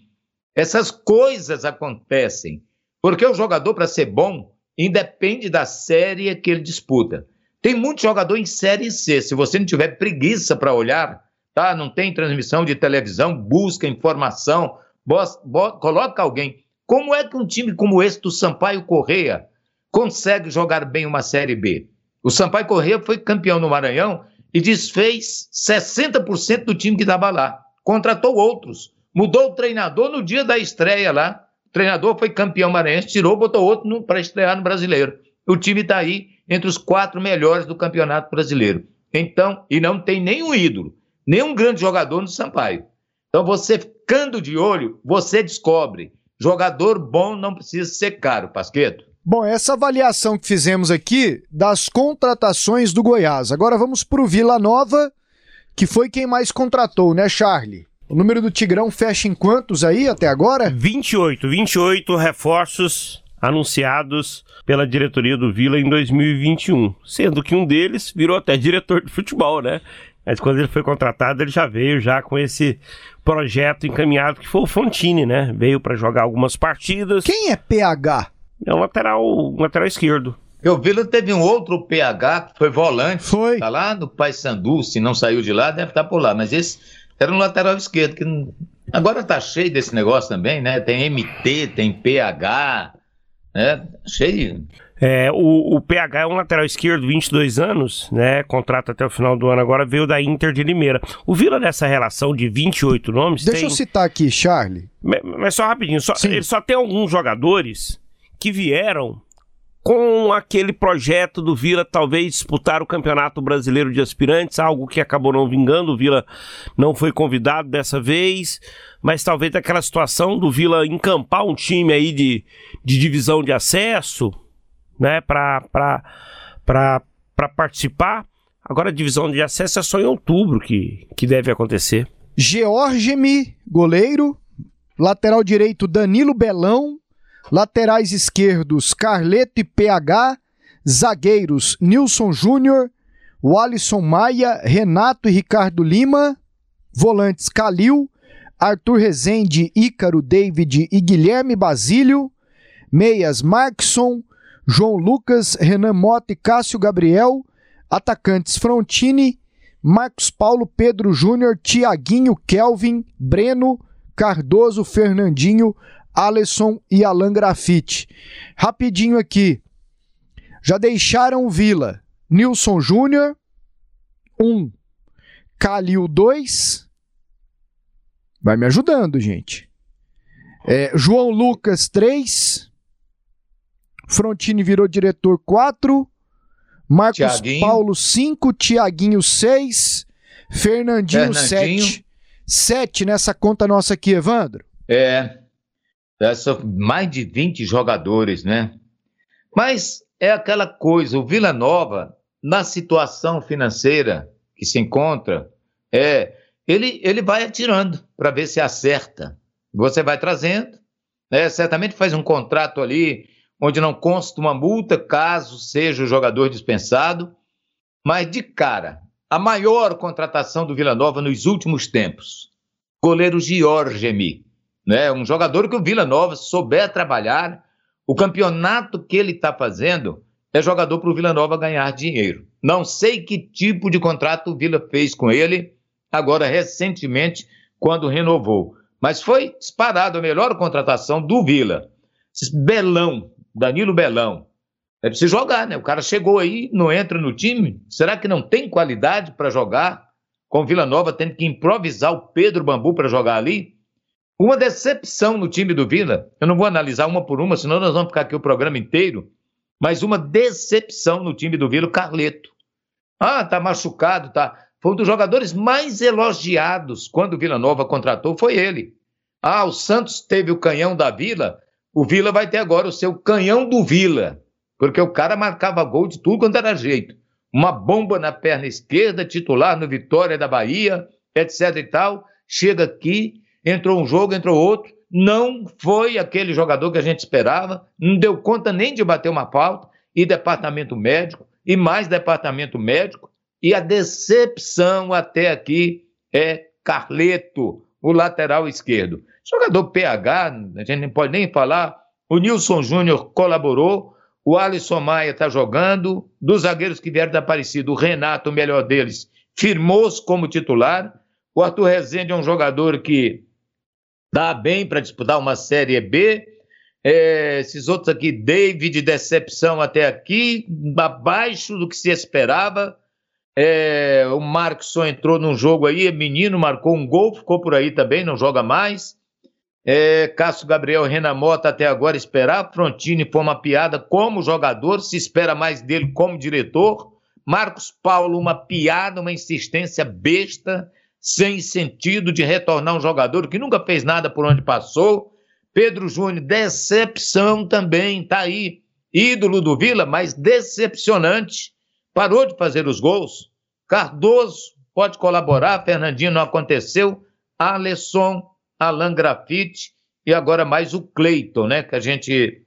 Essas coisas acontecem, porque o jogador, para ser bom, independe da série que ele disputa. Tem muito jogador em Série C. Se você não tiver preguiça para olhar, tá? não tem transmissão de televisão, busca informação, coloca alguém. Como é que um time como esse do Sampaio Correia consegue jogar bem uma Série B? O Sampaio Correia foi campeão no Maranhão e desfez 60% do time que estava lá. Contratou outros. Mudou o treinador no dia da estreia lá. O treinador foi campeão maranhense, tirou, botou outro para estrear no brasileiro. O time está aí entre os quatro melhores do campeonato brasileiro. Então, e não tem nenhum ídolo, nenhum grande jogador no Sampaio. Então, você ficando de olho, você descobre. Jogador bom não precisa ser caro, Pasqueto. Bom, essa avaliação que fizemos aqui das contratações do Goiás. Agora vamos para o Vila Nova, que foi quem mais contratou, né, Charlie? O número do Tigrão fecha em quantos aí até agora? 28, 28 reforços anunciados pela diretoria do Vila em 2021, sendo que um deles virou até diretor de futebol, né? Mas quando ele foi contratado, ele já veio já com esse projeto encaminhado que foi o Fontini, né? Veio para jogar algumas partidas. Quem é PH? É um lateral, um lateral esquerdo. O Vila teve um outro PH que foi volante. Foi. Tá lá no Paysandu, se não saiu de lá, deve estar por lá. Mas esse era um lateral esquerdo. Que não... Agora tá cheio desse negócio também, né? Tem MT, tem PH, né? Cheio. É, o, o, PH é um lateral esquerdo, 22 anos, né? Contrato até o final do ano agora, veio da Inter de Limeira. O Vila nessa relação de 28 nomes. Deixa tem... eu citar aqui, Charlie. Mas, mas só rapidinho, só, ele só tem alguns jogadores que vieram com aquele projeto do Vila talvez disputar o Campeonato Brasileiro de Aspirantes, algo que acabou não vingando, o Vila não foi convidado dessa vez, mas talvez aquela situação do Vila encampar um time aí de, de divisão de acesso, né, para participar. Agora a divisão de acesso é só em outubro que, que deve acontecer. Georgemi, goleiro, lateral direito Danilo Belão, Laterais esquerdos, Carleto e PH. Zagueiros, Nilson Júnior, Walisson Maia, Renato e Ricardo Lima. Volantes, Calil, Arthur Rezende, Ícaro, David e Guilherme Basílio. Meias, Markson, João Lucas, Renan Mota e Cássio Gabriel. Atacantes, Frontini, Marcos Paulo, Pedro Júnior, Tiaguinho, Kelvin, Breno, Cardoso, Fernandinho, Alisson e Alan Grafite. Rapidinho aqui. Já deixaram o Vila. Nilson Júnior, 1. Um. Calil, 2. Vai me ajudando, gente. É, João Lucas, 3. Frontini virou diretor, 4. Marcos Thiaguinho. Paulo, 5. Tiaguinho, 6. Fernandinho, 7. 7 nessa conta nossa aqui, Evandro. É, são mais de 20 jogadores, né? Mas é aquela coisa, o Vila Nova, na situação financeira que se encontra, é, ele, ele vai atirando para ver se acerta. Você vai trazendo, né? certamente faz um contrato ali onde não consta uma multa caso seja o jogador dispensado, mas de cara, a maior contratação do Vila Nova nos últimos tempos, goleiro Giorgemi né? Um jogador que o Vila Nova souber trabalhar, o campeonato que ele está fazendo é jogador para o Vila Nova ganhar dinheiro. Não sei que tipo de contrato o Vila fez com ele, agora recentemente, quando renovou. Mas foi disparado a melhor contratação do Vila. Belão, Danilo Belão. É preciso jogar, né? O cara chegou aí, não entra no time. Será que não tem qualidade para jogar? Com o Vila Nova tendo que improvisar o Pedro Bambu para jogar ali? Uma decepção no time do Vila, eu não vou analisar uma por uma, senão nós vamos ficar aqui o programa inteiro, mas uma decepção no time do Vila, o Carleto. Ah, tá machucado, tá. Foi um dos jogadores mais elogiados quando o Vila Nova contratou, foi ele. Ah, o Santos teve o canhão da Vila, o Vila vai ter agora o seu canhão do Vila, porque o cara marcava gol de tudo quanto era jeito. Uma bomba na perna esquerda, titular no Vitória da Bahia, etc e tal. Chega aqui, entrou um jogo, entrou outro, não foi aquele jogador que a gente esperava, não deu conta nem de bater uma falta, e departamento médico, e mais departamento médico, e a decepção até aqui é Carleto, o lateral esquerdo. Jogador PH, a gente não pode nem falar. O Nilson Júnior colaborou, o Alisson Maia está jogando. Dos zagueiros que vieram da Aparecida, o Renato, o melhor deles, firmou-se como titular. O Arthur Rezende é um jogador que dá bem para disputar uma Série B. É, esses outros aqui, David, decepção até aqui, abaixo do que se esperava. É, o Marcos só entrou num jogo aí, é menino, marcou um gol, ficou por aí também, não joga mais. É, Cássio Gabriel Renan Mota até agora esperar. Frontini foi uma piada como jogador, se espera mais dele como diretor. Marcos Paulo, uma piada, uma insistência besta, sem sentido de retornar um jogador que nunca fez nada por onde passou. Pedro Júnior, decepção também, tá aí. Ídolo do Vila, mas decepcionante. Parou de fazer os gols. Cardoso pode colaborar, Fernandinho não aconteceu, Alesson, Alan Grafite e agora mais o Cleiton, né? Que a gente,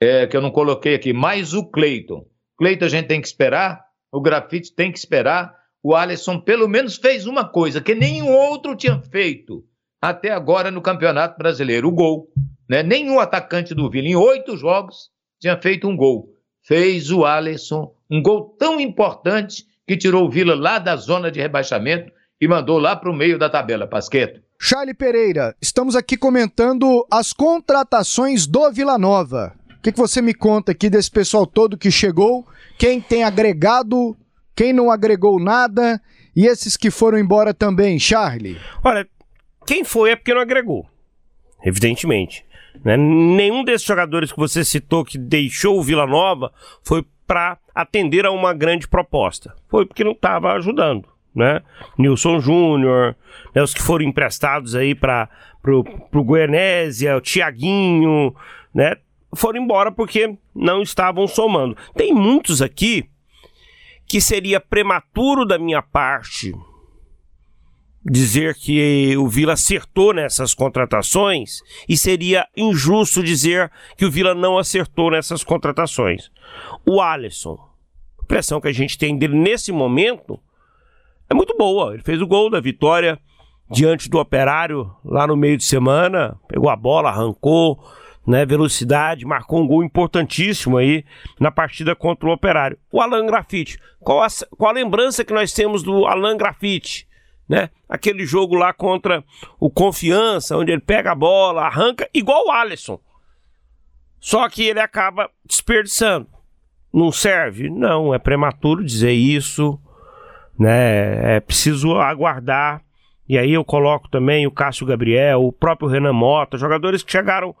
é, que eu não coloquei aqui, mais o Cleiton. Cleiton a gente tem que esperar, o Grafite tem que esperar, o Alisson pelo menos fez uma coisa que nenhum outro tinha feito até agora no Campeonato Brasileiro, o gol. Né? Nenhum atacante do Vila em oito jogos tinha feito um gol. Fez o Alisson um gol tão importante que tirou o Vila lá da zona de rebaixamento e mandou lá para o meio da tabela, Pasqueto. Charlie Pereira, estamos aqui comentando as contratações do Vila Nova. O que, que você me conta aqui desse pessoal todo que chegou? Quem tem agregado, quem não agregou nada e esses que foram embora também, Charlie? Olha, quem foi é porque não agregou, evidentemente. Né? Nenhum desses jogadores que você citou que deixou o Vila Nova foi para atender a uma grande proposta. Foi porque não estava ajudando, né? Nilson Júnior, né, os que foram emprestados aí para o Goianésia, o Tiaguinho, né? Foram embora porque não estavam somando. Tem muitos aqui que seria prematuro da minha parte dizer que o Vila acertou nessas contratações e seria injusto dizer que o Vila não acertou nessas contratações. O Alisson, a pressão que a gente tem dele nesse momento é muito boa. Ele fez o gol da vitória diante do Operário lá no meio de semana, pegou a bola, arrancou, né, velocidade, marcou um gol importantíssimo aí na partida contra o Operário. O Alan Grafite, qual a, qual a lembrança que nós temos do Alan Grafite? Né? Aquele jogo lá contra o Confiança, onde ele pega a bola, arranca, igual o Alisson. Só que ele acaba desperdiçando. Não serve? Não, é prematuro dizer isso, né? É preciso aguardar. E aí eu coloco também o Cássio Gabriel, o próprio Renan Mota, jogadores que chegaram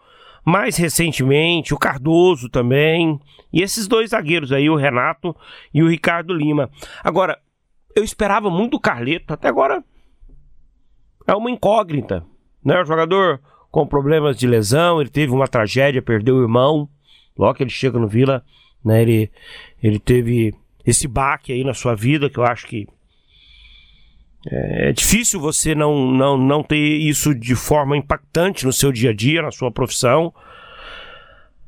mais recentemente, o Cardoso também, e esses dois zagueiros aí, o Renato e o Ricardo Lima. Agora, eu esperava muito o Carleto, até agora é uma incógnita. Né? O jogador com problemas de lesão, ele teve uma tragédia, perdeu o irmão. Logo que ele chega no Vila, né, ele, ele teve esse baque aí na sua vida, que eu acho que é, é difícil você não, não, não ter isso de forma impactante no seu dia a dia, na sua profissão.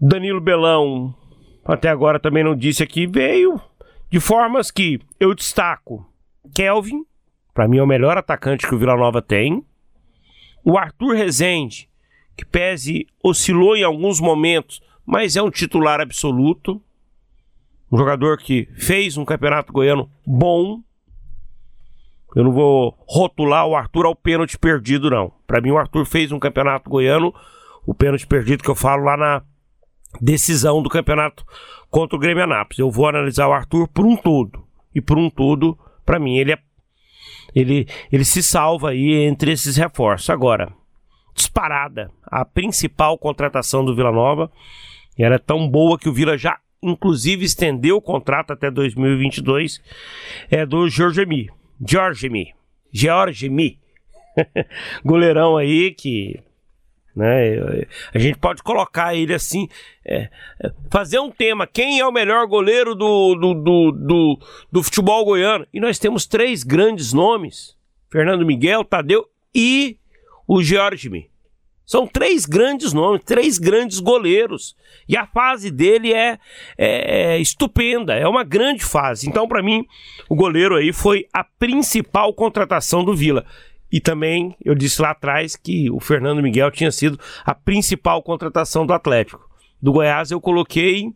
Danilo Belão, até agora também não disse aqui, veio de formas que eu destaco Kelvin, para mim é o melhor atacante que o Vila Nova tem. O Arthur Rezende, que pese oscilou em alguns momentos, mas é um titular absoluto. Um jogador que fez um campeonato goiano bom. Eu não vou rotular o Arthur ao pênalti perdido, não. Para mim, o Arthur fez um campeonato goiano, o pênalti perdido que eu falo lá na decisão do campeonato contra o Grêmio Anápolis. Eu vou analisar o Arthur por um todo. E por um todo, para mim, ele é ele, ele se salva aí entre esses reforços. Agora, disparada, a principal contratação do Vila Nova era tão boa que o Vila já inclusive estendeu o contrato até 2022 é do Jorgemi, Jorgemi, Georgemi, goleirão aí que né? A gente pode colocar ele assim, é, é, fazer um tema: quem é o melhor goleiro do, do, do, do, do futebol goiano? E nós temos três grandes nomes: Fernando Miguel, Tadeu e o Georgimi. São três grandes nomes, três grandes goleiros. E a fase dele é, é, é estupenda, é uma grande fase. Então, para mim, o goleiro aí foi a principal contratação do Vila. E também eu disse lá atrás que o Fernando Miguel tinha sido a principal contratação do Atlético. Do Goiás eu coloquei,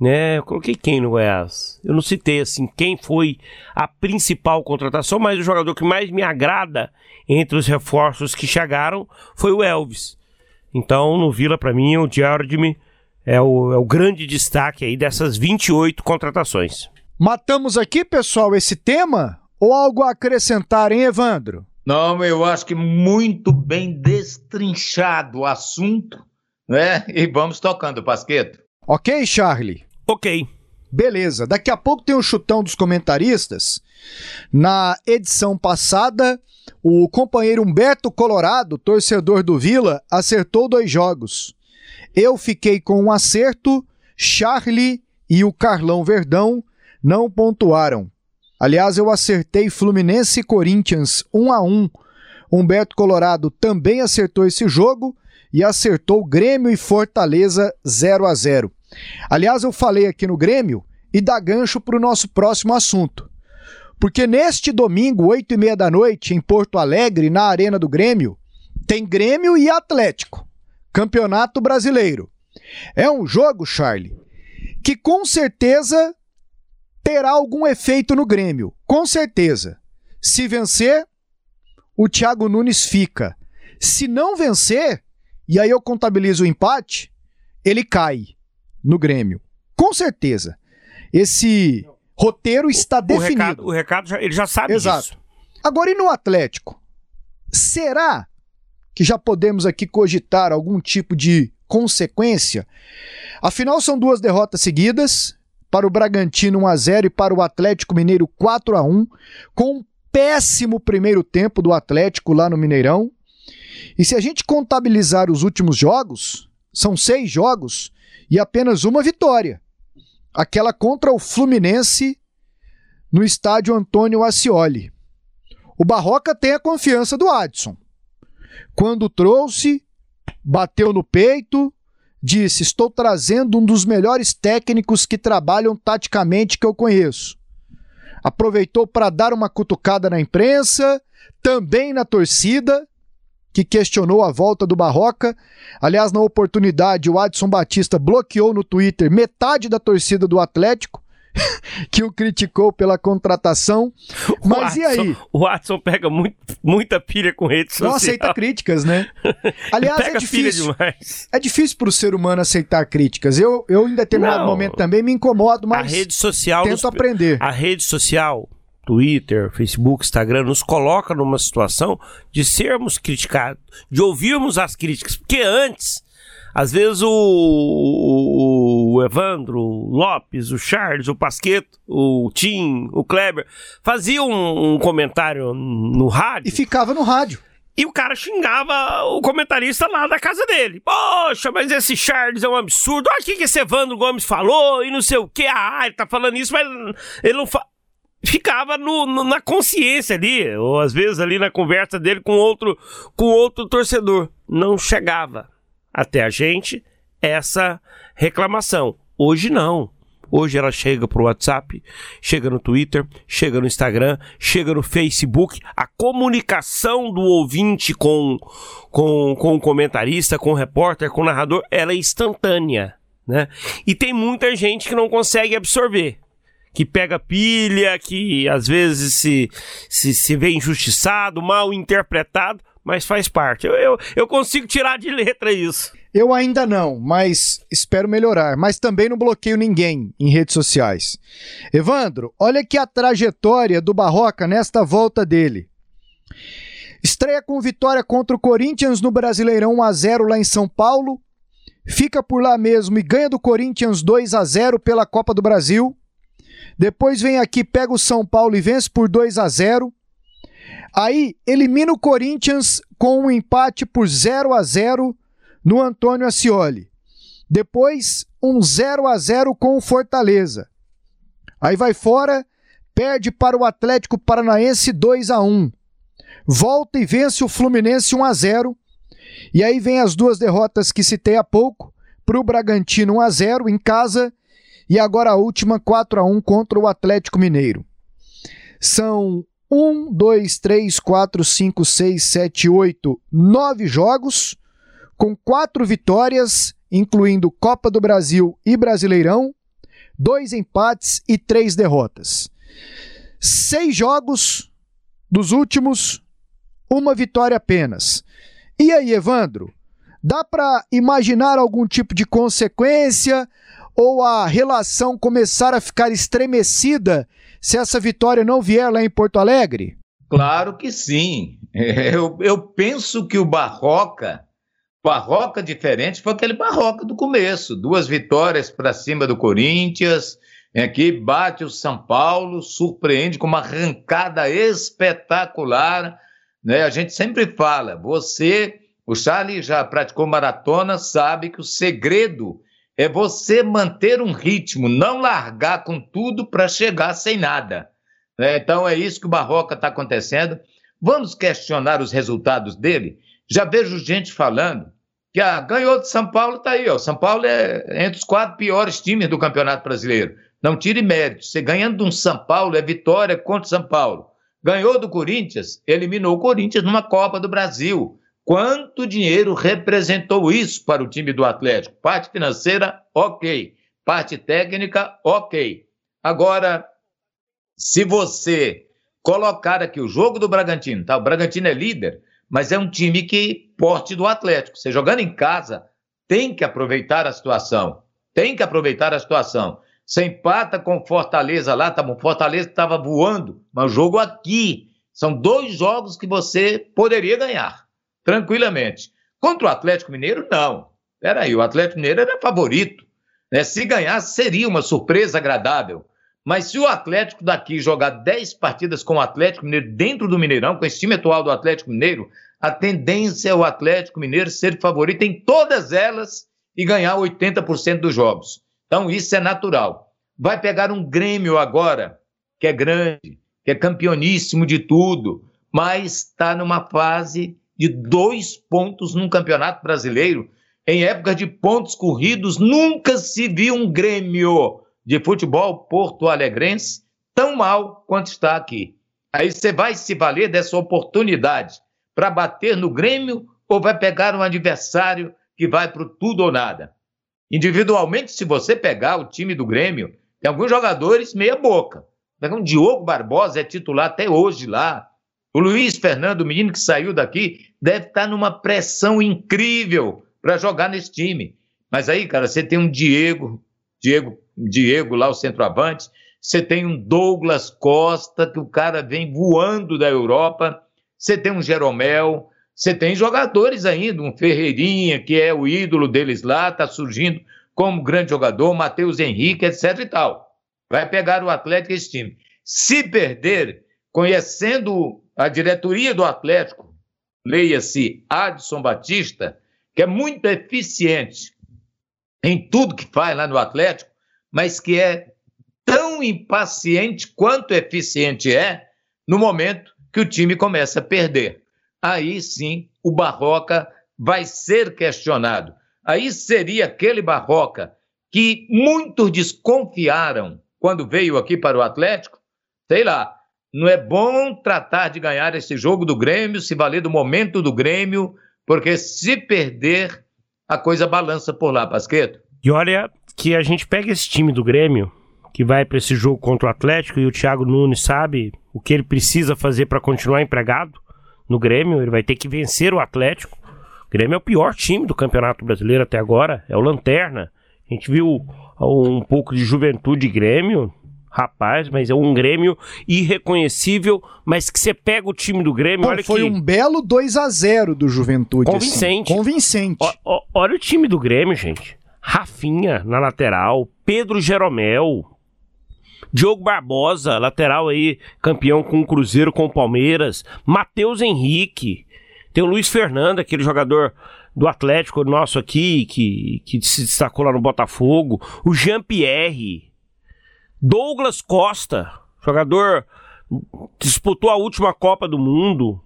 né? Eu coloquei quem no Goiás? Eu não citei assim quem foi a principal contratação, mas o jogador que mais me agrada entre os reforços que chegaram foi o Elvis. Então, no Vila, para mim, o Diardme é o, é o grande destaque aí dessas 28 contratações. Matamos aqui, pessoal, esse tema? Ou algo a acrescentar, hein, Evandro? Não, eu acho que muito bem destrinchado o assunto, né? E vamos tocando, Pasqueto. Ok, Charlie? Ok. Beleza, daqui a pouco tem o chutão dos comentaristas. Na edição passada, o companheiro Humberto Colorado, torcedor do Vila, acertou dois jogos. Eu fiquei com um acerto, Charlie e o Carlão Verdão não pontuaram. Aliás, eu acertei Fluminense e Corinthians 1 a 1. Humberto Colorado também acertou esse jogo e acertou Grêmio e Fortaleza 0 a 0. Aliás, eu falei aqui no Grêmio e dá gancho para o nosso próximo assunto. Porque neste domingo, 8 e meia da noite, em Porto Alegre, na Arena do Grêmio, tem Grêmio e Atlético. Campeonato Brasileiro. É um jogo, Charlie, que com certeza terá algum efeito no Grêmio. Com certeza. Se vencer, o Thiago Nunes fica. Se não vencer, e aí eu contabilizo o empate, ele cai no Grêmio. Com certeza. Esse roteiro está o definido. Recado, o recado, já, ele já sabe Exato. disso. Agora, e no Atlético? Será que já podemos aqui cogitar algum tipo de consequência? Afinal, são duas derrotas seguidas, para o Bragantino 1 a 0 e para o Atlético Mineiro 4 a 1, com um péssimo primeiro tempo do Atlético lá no Mineirão. E se a gente contabilizar os últimos jogos, são seis jogos e apenas uma vitória. Aquela contra o Fluminense no estádio Antônio Ascioli. O Barroca tem a confiança do Adson. Quando trouxe, bateu no peito, disse: Estou trazendo um dos melhores técnicos que trabalham taticamente que eu conheço. Aproveitou para dar uma cutucada na imprensa, também na torcida, que questionou a volta do Barroca. Aliás, na oportunidade, o Adson Batista bloqueou no Twitter metade da torcida do Atlético que o criticou pela contratação. Mas o e aí? O Watson pega muito, muita pilha com redes Não sociais. aceita críticas, né? Aliás, é pilha difícil. É difícil para o ser humano aceitar críticas. Eu, eu em determinado Não. momento também me incomodo, A mas rede social. tento nos- aprender. A rede social, Twitter, Facebook, Instagram, nos coloca numa situação de sermos criticados, de ouvirmos as críticas. Porque antes, às vezes o, o- o Evandro Lopes, o Charles, o Pasqueto, o Tim, o Kleber, faziam um, um comentário no rádio. E ficava no rádio. E o cara xingava o comentarista lá da casa dele. Poxa, mas esse Charles é um absurdo. Olha o que que esse Evandro Gomes falou e não sei o que. Ah, ele tá falando isso, mas ele não fa... Ficava no, no- na consciência ali, ou às vezes ali na conversa dele com outro, com outro torcedor. Não chegava até a gente essa reclamação. Hoje não. Hoje ela chega pro WhatsApp, chega no Twitter, chega no Instagram, chega no Facebook. A comunicação do ouvinte com, com, com o comentarista, com o repórter, com o narrador, ela é instantânea. Né? E tem muita gente que não consegue absorver. Que pega pilha, que às vezes se, se, se vê injustiçado, mal interpretado, mas faz parte. Eu, eu, eu consigo tirar de letra isso. Eu ainda não, mas espero melhorar. Mas também não bloqueio ninguém em redes sociais. Evandro, olha aqui a trajetória do Barroca nesta volta dele. Estreia com vitória contra o Corinthians no Brasileirão 1 a 0 lá em São Paulo. Fica por lá mesmo e ganha do Corinthians 2 a 0 pela Copa do Brasil. Depois vem aqui, pega o São Paulo e vence por 2 a 0. Aí elimina o Corinthians com um empate por 0 a 0 no Antônio Ascioli. Depois, um 0 a 0 com o Fortaleza. Aí vai fora, perde para o Atlético Paranaense 2 a 1. Volta e vence o Fluminense 1 a 0. E aí vem as duas derrotas que citei há pouco, para o Bragantino 1 a 0 em casa e agora a última 4 a 1 contra o Atlético Mineiro. São um, dois, três, quatro, cinco, seis, sete, oito, nove jogos, com quatro vitórias, incluindo Copa do Brasil e Brasileirão, dois empates e três derrotas. Seis jogos dos últimos, uma vitória apenas. E aí, Evandro? Dá para imaginar algum tipo de consequência ou a relação começar a ficar estremecida se essa vitória não vier lá em Porto Alegre? Claro que sim. Eu, eu penso que o Barroca, Barroca diferente foi aquele Barroca do começo. Duas vitórias para cima do Corinthians, aqui bate o São Paulo, surpreende com uma arrancada espetacular. Né? A gente sempre fala, você, o Charlie já praticou maratona, sabe que o segredo é você manter um ritmo, não largar com tudo para chegar sem nada. Né? Então é isso que o Barroca está acontecendo. Vamos questionar os resultados dele? Já vejo gente falando que ah, ganhou de São Paulo, está aí. Ó. São Paulo é entre os quatro piores times do Campeonato Brasileiro. Não tire mérito. Você ganhando de um São Paulo é vitória contra o São Paulo. Ganhou do Corinthians, eliminou o Corinthians numa Copa do Brasil. Quanto dinheiro representou isso para o time do Atlético? Parte financeira, ok. Parte técnica, ok. Agora, se você colocar aqui o jogo do Bragantino, tá? O Bragantino é líder, mas é um time que porte do Atlético. Você jogando em casa, tem que aproveitar a situação. Tem que aproveitar a situação. Você empata com Fortaleza lá, tá bom? Fortaleza estava voando, mas o jogo aqui. São dois jogos que você poderia ganhar tranquilamente. Contra o Atlético Mineiro, não. Peraí, o Atlético Mineiro era favorito. Né? Se ganhasse, seria uma surpresa agradável. Mas se o Atlético daqui jogar 10 partidas com o Atlético Mineiro dentro do Mineirão, com esse time atual do Atlético Mineiro, a tendência é o Atlético Mineiro ser favorito em todas elas e ganhar 80% dos jogos. Então isso é natural. Vai pegar um Grêmio agora, que é grande, que é campeoníssimo de tudo, mas está numa fase de dois pontos num campeonato brasileiro. Em época de pontos corridos, nunca se viu um Grêmio de futebol porto-alegrense tão mal quanto está aqui. Aí você vai se valer dessa oportunidade para bater no Grêmio ou vai pegar um adversário que vai para tudo ou nada? Individualmente, se você pegar o time do Grêmio, tem alguns jogadores meia boca. Um Diogo Barbosa é titular até hoje lá. O Luiz Fernando, o menino que saiu daqui, deve estar numa pressão incrível para jogar nesse time. Mas aí, cara, você tem um Diego, Diego, Diego lá, o centroavante, você tem um Douglas Costa, que o cara vem voando da Europa, você tem um Jeromel, você tem jogadores ainda, um Ferreirinha, que é o ídolo deles lá, está surgindo como grande jogador, Matheus Henrique, etc e tal. Vai pegar o Atlético esse time. Se perder, conhecendo a diretoria do Atlético, leia-se Adson Batista, que é muito eficiente em tudo que faz lá no Atlético, mas que é tão impaciente quanto eficiente é no momento que o time começa a perder. Aí sim o Barroca vai ser questionado. Aí seria aquele Barroca que muitos desconfiaram quando veio aqui para o Atlético, sei lá, não é bom tratar de ganhar esse jogo do Grêmio, se valer do momento do Grêmio, porque se perder, a coisa balança por lá, Pasqueto. E olha que a gente pega esse time do Grêmio, que vai para esse jogo contra o Atlético, e o Thiago Nunes sabe o que ele precisa fazer para continuar empregado no Grêmio, ele vai ter que vencer o Atlético. O Grêmio é o pior time do Campeonato Brasileiro até agora, é o Lanterna. A gente viu um pouco de juventude Grêmio, rapaz, mas é um Grêmio irreconhecível, mas que você pega o time do Grêmio, Pô, olha foi que... um belo 2 a 0 do Juventude. Convincente. Assim. Convincente. Ó, ó, olha o time do Grêmio, gente. Rafinha na lateral, Pedro Jeromel, Diogo Barbosa, lateral aí, campeão com o Cruzeiro, com o Palmeiras, Matheus Henrique, tem o Luiz Fernando, aquele jogador do Atlético nosso aqui, que, que se destacou lá no Botafogo, o Jean-Pierre, Douglas Costa, jogador disputou a última Copa do Mundo.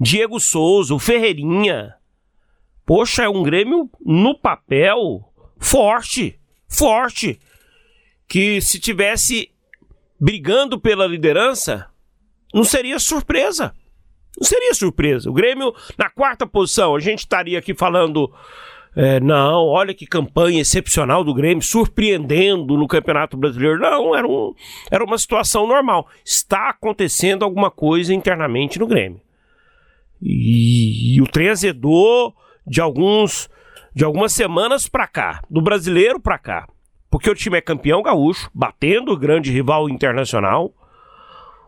Diego Souza, o Ferreirinha. Poxa, é um Grêmio no papel forte, forte. Que se tivesse brigando pela liderança, não seria surpresa. Não seria surpresa. O Grêmio na quarta posição, a gente estaria aqui falando. É, não, olha que campanha excepcional do Grêmio, surpreendendo no Campeonato Brasileiro. Não, era, um, era uma situação normal. Está acontecendo alguma coisa internamente no Grêmio. E, e o trem azedou de alguns de algumas semanas para cá, do brasileiro para cá. Porque o time é campeão gaúcho, batendo o grande rival internacional.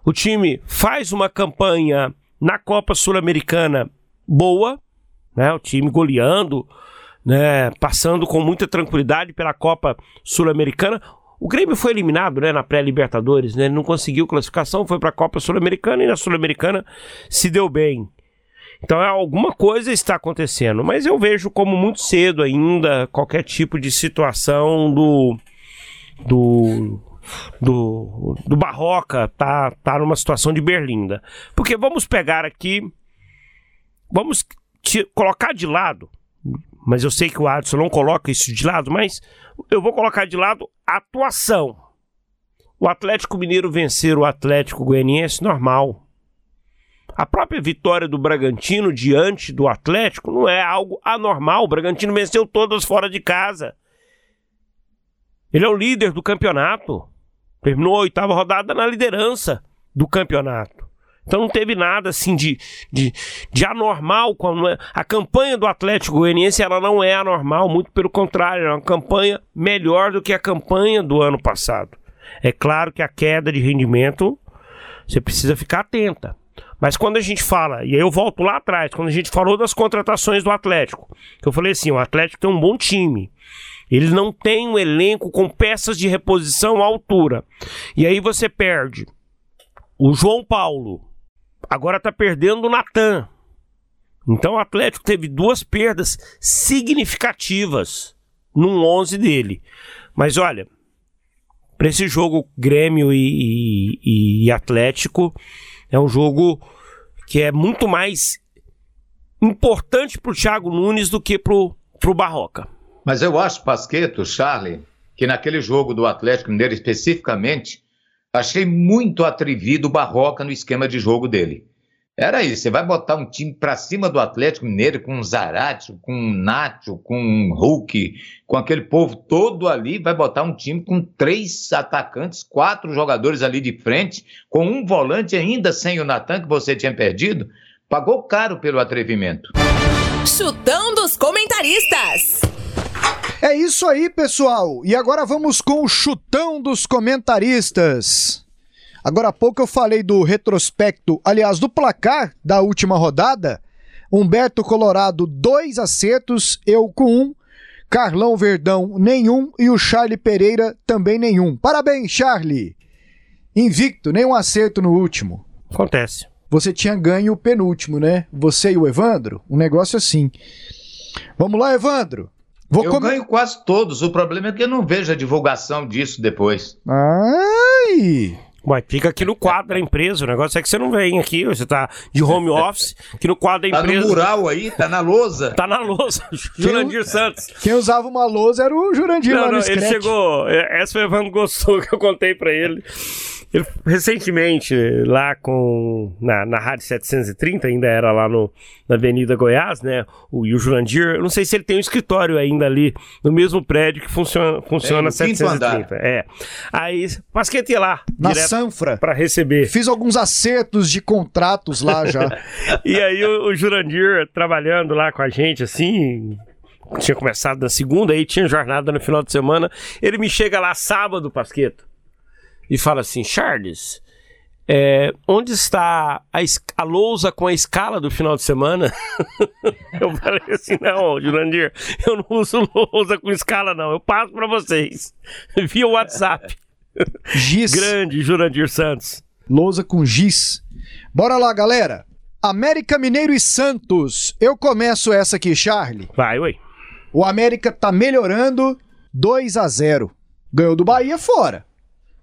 O time faz uma campanha na Copa Sul-Americana boa, né? O time goleando, né? Passando com muita tranquilidade pela Copa Sul-Americana. O Grêmio foi eliminado, né, na pré-Libertadores, né? Ele não conseguiu classificação, foi para a Copa Sul-Americana e na Sul-Americana se deu bem. Então alguma coisa está acontecendo, mas eu vejo como muito cedo ainda qualquer tipo de situação do do do, do Barroca tá tá numa situação de berlinda. Porque vamos pegar aqui vamos te, colocar de lado, mas eu sei que o Adson não coloca isso de lado, mas eu vou colocar de lado a atuação. O Atlético Mineiro vencer o Atlético Goianiense normal. A própria vitória do Bragantino diante do Atlético não é algo anormal. O Bragantino venceu todas fora de casa. Ele é o líder do campeonato. Terminou a oitava rodada na liderança do campeonato. Então não teve nada assim de, de, de anormal. A campanha do Atlético Goianiense ela não é anormal, muito pelo contrário, é uma campanha melhor do que a campanha do ano passado. É claro que a queda de rendimento você precisa ficar atenta. Mas quando a gente fala, e aí eu volto lá atrás, quando a gente falou das contratações do Atlético, que eu falei assim, o Atlético tem um bom time. Ele não tem um elenco com peças de reposição à altura. E aí você perde o João Paulo. Agora tá perdendo o Natan. Então o Atlético teve duas perdas significativas num 11 dele. Mas olha, para esse jogo Grêmio e, e, e Atlético, é um jogo que é muito mais importante para o Thiago Nunes do que para o Barroca. Mas eu acho, Pasqueto, Charlie, que naquele jogo do Atlético Mineiro especificamente, achei muito atrevido o Barroca no esquema de jogo dele. Era isso, você vai botar um time para cima do Atlético Mineiro com o Zarate, com o Nacho, com o Hulk, com aquele povo todo ali, vai botar um time com três atacantes, quatro jogadores ali de frente, com um volante ainda sem o Natan que você tinha perdido, pagou caro pelo atrevimento. Chutão dos comentaristas. É isso aí, pessoal. E agora vamos com o chutão dos comentaristas. Agora há pouco eu falei do retrospecto, aliás, do placar da última rodada. Humberto Colorado, dois acertos, eu com um. Carlão Verdão, nenhum. E o Charlie Pereira, também nenhum. Parabéns, Charlie! Invicto, nenhum acerto no último. Acontece. Você tinha ganho o penúltimo, né? Você e o Evandro? Um negócio assim. Vamos lá, Evandro. Vou eu come... ganho quase todos. O problema é que eu não vejo a divulgação disso depois. Ai! Ué, fica aqui no quadro da empresa. O negócio é que você não vem aqui, você tá de home office, aqui no quadro da empresa. Tá no mural aí, tá na lousa. Tá na lousa. Jurandir Santos. Quem usava uma lousa era o Jurandir não, lá no não, Ele chegou. É, essa foi o Evandro gostou que eu contei pra ele. Ele, recentemente, lá com. Na, na Rádio 730, ainda era lá no, na Avenida Goiás, né? O, e o Jurandir, eu não sei se ele tem um escritório ainda ali, no mesmo prédio que funciona, funciona é, 730. É. Aí, Pasquete ia lá. Na Sanfra. Para receber. Fiz alguns acertos de contratos lá já. e aí, o, o Jurandir trabalhando lá com a gente, assim, tinha começado na segunda, aí tinha jornada no final de semana. Ele me chega lá sábado, Pasqueto e fala assim: Charles, é, onde está a, a, lousa com a escala do final de semana? eu falei assim: não, Jurandir, eu não uso lousa com escala, não. Eu passo para vocês via WhatsApp. Giz. Grande Jurandir Santos. Lousa com giz. Bora lá, galera. América Mineiro e Santos. Eu começo essa aqui, Charlie. Vai, oi. O América tá melhorando 2 a 0 Ganhou do Bahia fora.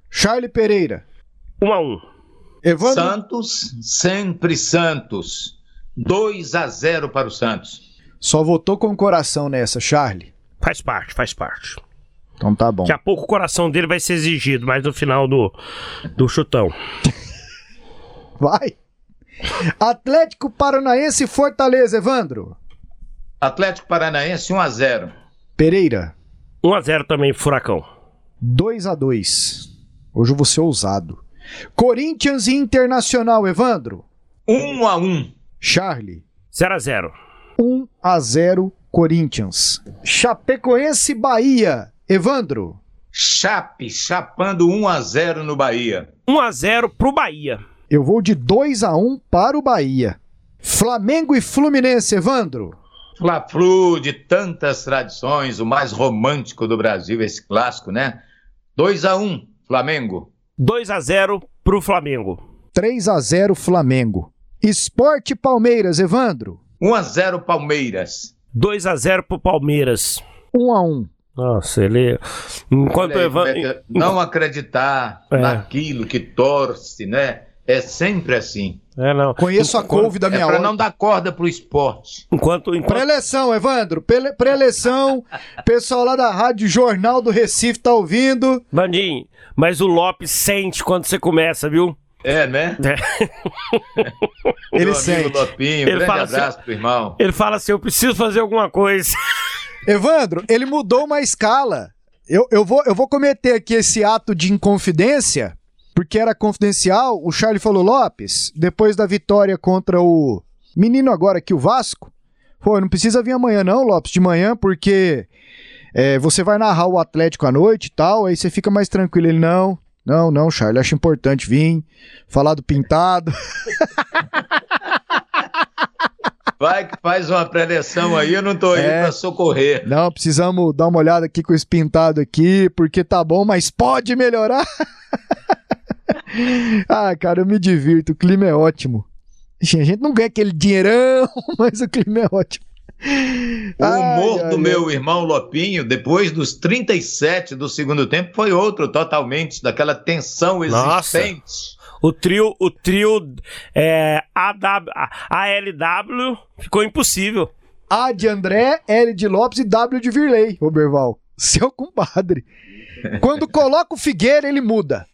Charlie Pereira. 1 um a 1 um. Evandro... Santos, sempre Santos. 2 a 0 para o Santos. Só votou com o coração nessa, Charlie. Faz parte, faz parte. Então tá bom. Daqui a pouco o coração dele vai ser exigido, mas no final do, do chutão. Vai. Atlético Paranaense e Fortaleza, Evandro. Atlético Paranaense 1 a 0. Pereira, 1x0 também, Furacão. 2 a 2 Hoje eu vou ser ousado. Corinthians e Internacional, Evandro. 1 a 1. Charlie, 0x0. 1 a 0 Corinthians. Chapecoense e Bahia, Evandro. Chape chapando 1 a 0 no Bahia. 1x0 pro Bahia. Eu vou de 2 a 1 para o Bahia. Flamengo e Fluminense, Evandro. Fla-Flu de tantas tradições, o mais romântico do Brasil, esse clássico, né? 2 a 1 Flamengo. 2x0 pro Flamengo. 3 a 0 Flamengo. Esporte Palmeiras, Evandro. 1 a 0 Palmeiras. 2x0 pro Palmeiras. 1 a 1 Nossa, ele. Enquanto aí, Evan. é que- Não acreditar É. naquilo que torce, né? É sempre assim. É, não. Conheço a couve da É minha para hora. não dar corda pro esporte. Enquanto. enquanto... Pré-eleição, Evandro. Pré- Pré-eleição. Pessoal lá da Rádio Jornal do Recife tá ouvindo. Bandinho, mas o Lopes sente quando você começa, viu? É, né? Ele Meu amigo sente. Lopinho, Ele grande fala assim- abraço pro irmão. Ele fala assim: eu preciso fazer alguma coisa. Evandro, ele mudou uma escala. Eu, eu, vou, eu vou cometer aqui esse ato de inconfidência, porque era confidencial. O Charlie falou: Lopes, depois da vitória contra o menino agora aqui, o Vasco. Pô, não precisa vir amanhã, não, Lopes, de manhã, porque é, você vai narrar o Atlético à noite e tal, aí você fica mais tranquilo. Ele, não, não, não, Charlie, acho importante vir, falar do pintado. Faz uma preleção aí, eu não tô aí É. pra socorrer. Não, precisamos dar uma olhada aqui com esse pintado aqui, porque tá bom, mas pode melhorar. ah, cara, eu me divirto, o clima é ótimo. A gente não ganha aquele dinheirão, mas o clima é ótimo. O humor do meu irmão Lopinho, depois dos 37 do segundo tempo, foi outro totalmente, daquela tensão Nossa. O trio, o trio é, AW, ALW ficou impossível. A de André, L de Lopes e W de Virley, Roberval. Seu compadre. Quando coloca o Figueira, ele muda.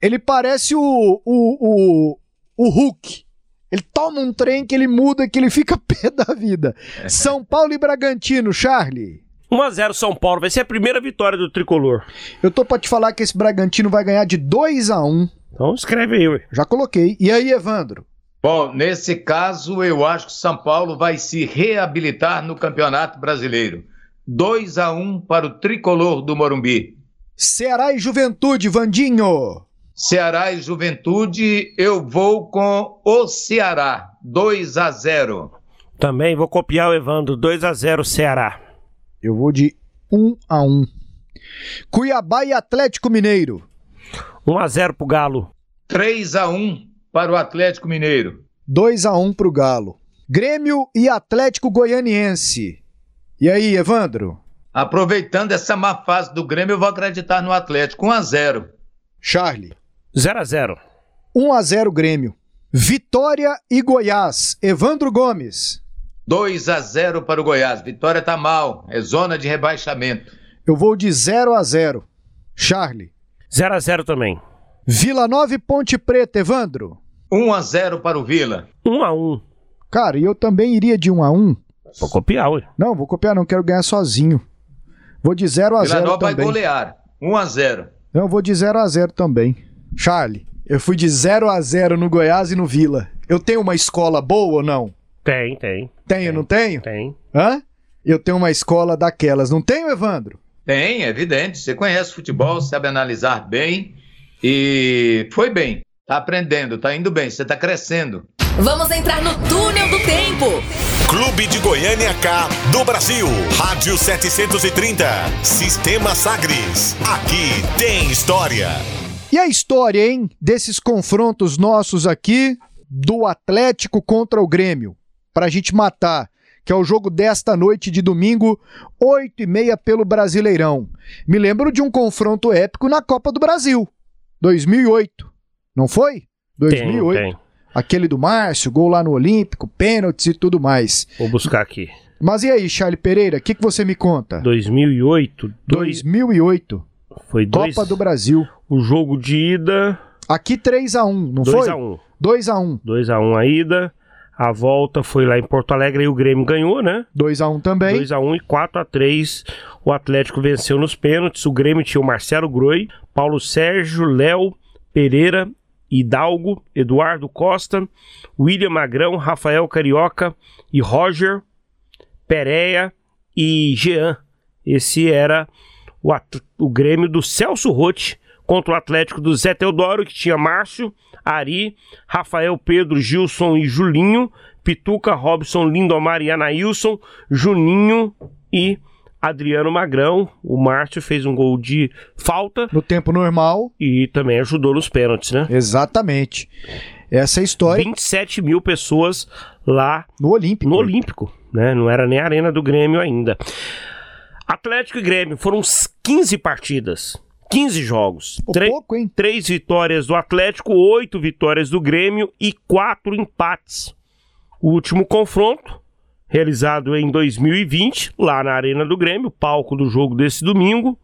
Ele parece o, o, o, o Hulk. Ele toma um trem que ele muda, que ele fica pé da vida. São Paulo e Bragantino, Charlie. 1x0 São Paulo, vai ser a primeira vitória do tricolor. Eu tô pra te falar que esse Bragantino vai ganhar de 2 a 1 Então escreve aí, ué. Já coloquei. E aí, Evandro? Bom, nesse caso, eu acho que São Paulo vai se reabilitar no Campeonato Brasileiro. 2 a 1 para o tricolor do Morumbi. Ceará e Juventude, Vandinho. Ceará e Juventude, eu vou com o Ceará. 2 a 0. Também vou copiar o Evandro, 2x0 Ceará. Eu vou de 1 a 1 Cuiabá e Atlético Mineiro. 1x0 pro Galo. 3 a 1 para o Atlético Mineiro. 2 a 1 pro Galo. Grêmio e Atlético Goianiense. E aí, Evandro? Aproveitando essa má fase do Grêmio, eu vou acreditar no Atlético. 1 a 0. Charlie. 0x0. 1 a 0 Grêmio. Vitória e Goiás. Evandro Gomes. 2 a 0 para o Goiás. Vitória tá mal, é zona de rebaixamento. Eu vou de 0 a 0 Charlie. 0x0 também. Vila Nova e Ponte Preta, Evandro. 1 a 0 para o Vila. 1x1. Cara, e eu também iria de 1 a 1 Vou copiar, ué. Não, vou copiar, não quero ganhar sozinho. Vou de 0 a Vila 0 Nova vai também. golear. 1 a 0. Não, vou de 0 a 0 também. Charlie, eu fui de 0 a 0 no Goiás e no Vila. Eu tenho uma escola boa ou não? Tem, tem. Tenho, não tenho? Tem. Hã? Eu tenho uma escola daquelas, não tenho, Evandro? Tem, é evidente. Você conhece futebol, sabe analisar bem e foi bem. Tá aprendendo, tá indo bem, você tá crescendo. Vamos entrar no túnel do tempo. Clube de Goiânia K do Brasil. Rádio 730. Sistema Sagres. Aqui tem história. E a história, hein, desses confrontos nossos aqui do Atlético contra o Grêmio, pra gente matar, que é o jogo desta noite de domingo, 8 e meia pelo Brasileirão. Me lembro de um confronto épico na Copa do Brasil, 2008, não foi? 2008. Tem, tem. Aquele do Márcio, gol lá no Olímpico, pênaltis e tudo mais. Vou buscar aqui. Mas e aí, Charlie Pereira, o que, que você me conta? 2008, dois, 2008, foi dois, Copa do Brasil. o jogo de ida Aqui 3 a 1 não 2 foi? a 1 2 a 1 2 a 1 a ida. A volta foi lá em Porto Alegre e o Grêmio ganhou, né? 2 a 1 também. 2 a 1 e 4 a 3 o Atlético venceu nos pênaltis. O Grêmio tinha o Marcelo Groi, Paulo Sérgio, Léo Pereira, Hidalgo, Eduardo Costa, William Magrão, Rafael Carioca e Roger Pereira e Jean. Esse era o, o Grêmio do Celso Rotti contra o Atlético do Zé Teodoro, que tinha Márcio, Ari, Rafael Pedro, Gilson e Julinho, Pituca, Robson, Lindomar e Anailson, Juninho e Adriano Magrão. O Márcio fez um gol de falta. No tempo normal. E também ajudou nos pênaltis, né? Exatamente. Essa é a história. 27 mil pessoas lá no Olímpico. No Olímpico, né? Não era nem a arena do Grêmio ainda. Atlético e Grêmio foram 15 partidas. 15 jogos. Pô, pouco, hein? Três vitórias do Atlético, oito vitórias do Grêmio e quatro empates. O último confronto, realizado em 2020, lá na Arena do Grêmio, palco do jogo desse domingo,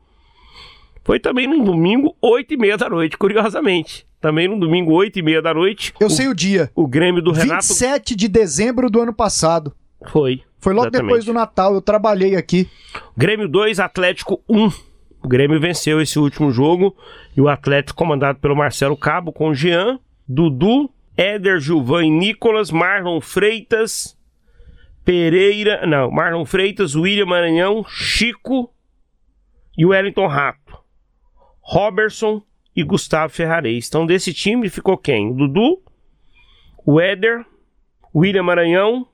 foi também num domingo, 8 e meia da noite, curiosamente. Também no domingo, 8 e meia da noite. Eu o, sei o dia. O Grêmio do Renato. 27 de dezembro do ano passado. Foi. Foi logo exatamente. depois do Natal, eu trabalhei aqui. Grêmio 2, Atlético 1. O Grêmio venceu esse último jogo e o Atlético, comandado pelo Marcelo Cabo, com Jean, Dudu, Éder, Gilvan e Nicolas, Marlon Freitas, Pereira, não, Marlon Freitas, William Maranhão, Chico e Wellington Rato, Robertson e Gustavo Ferrarez. Então, desse time ficou quem? O Dudu, o Éder, William Maranhão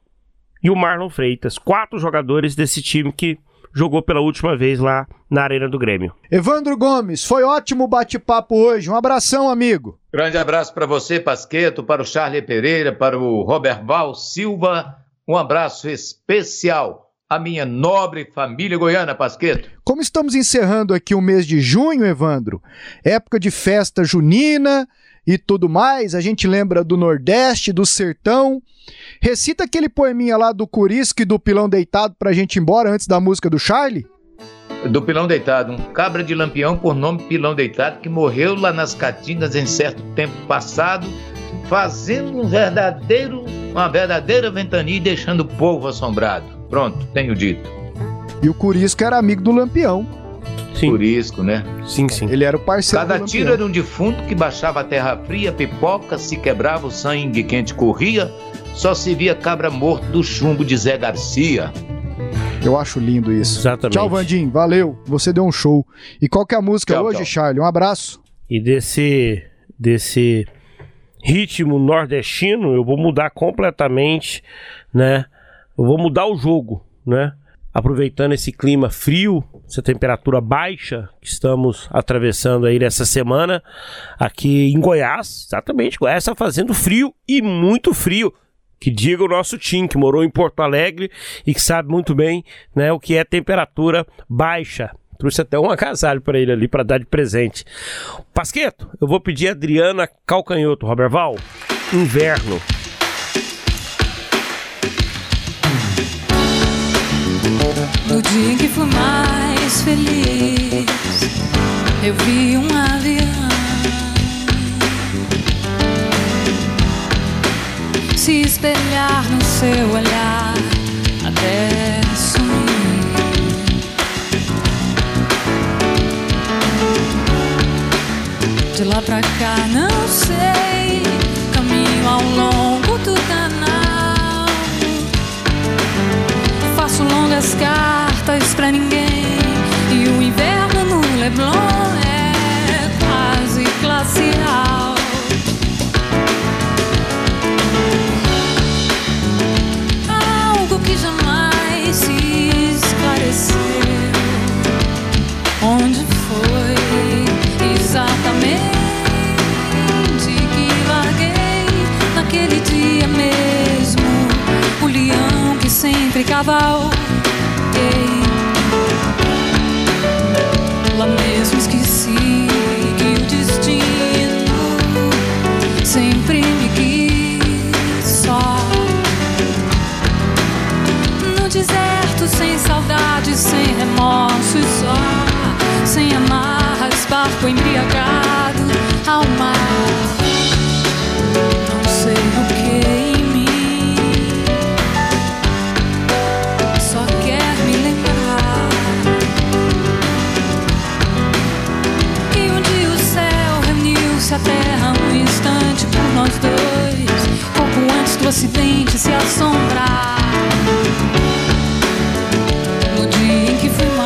e o Marlon Freitas. Quatro jogadores desse time que jogou pela última vez lá na Arena do Grêmio. Evandro Gomes, foi ótimo bate-papo hoje. Um abração, amigo. Grande abraço para você, Pasqueto, para o Charlie Pereira, para o Robert Val Silva. Um abraço especial à minha nobre família goiana, Pasqueto. Como estamos encerrando aqui o mês de junho, Evandro, época de festa junina e tudo mais, a gente lembra do Nordeste, do Sertão. Recita aquele poeminha lá do Curisco e do Pilão Deitado pra gente ir embora antes da música do Charlie? Do Pilão Deitado, um cabra de lampião por nome Pilão Deitado que morreu lá nas Caatingas em certo tempo passado, fazendo um verdadeiro, uma verdadeira ventania e deixando o povo assombrado. Pronto, tenho dito. E o Curisco era amigo do Lampião. Sim. Curisco, né? Sim, sim. Ele era o parceiro Cada tiro era um defunto que baixava a terra fria, pipoca, se quebrava o sangue quente corria, só se via cabra morto do chumbo de Zé Garcia. Eu acho lindo isso. Exatamente. Tchau, Vandim. Valeu. Você deu um show. E qual que é a música tchau, hoje, tchau. Charlie? Um abraço. E desse, desse ritmo nordestino, eu vou mudar completamente, né? Eu vou mudar o jogo, né? Aproveitando esse clima frio, essa temperatura baixa que estamos atravessando aí nessa semana, aqui em Goiás, exatamente, Goiás está fazendo frio e muito frio que diga o nosso Tim, que morou em Porto Alegre e que sabe muito bem né, o que é temperatura baixa. Trouxe até um agasalho para ele ali para dar de presente. Pasqueto, eu vou pedir a Adriana Calcanhoto, Roberval, Inverno. No dia em que fui mais feliz, eu vi um avião se espelhar no seu olhar até sumir. De lá pra cá, não sei. Caminho ao longo do canal. Faço longas cartas pra ninguém. E o inverno no Leblon é quase glacial. que jamais se esclareceu. Onde foi exatamente que larguei naquele dia mesmo o leão que sempre cavalguei? sem saudade, sem remorso só, sem amarras, barco embriagado ao mar. Não sei o que em mim só quer me lembrar que um dia o céu reuniu-se à terra um instante por nós dois, pouco antes do acidente se assombrar. Thank you for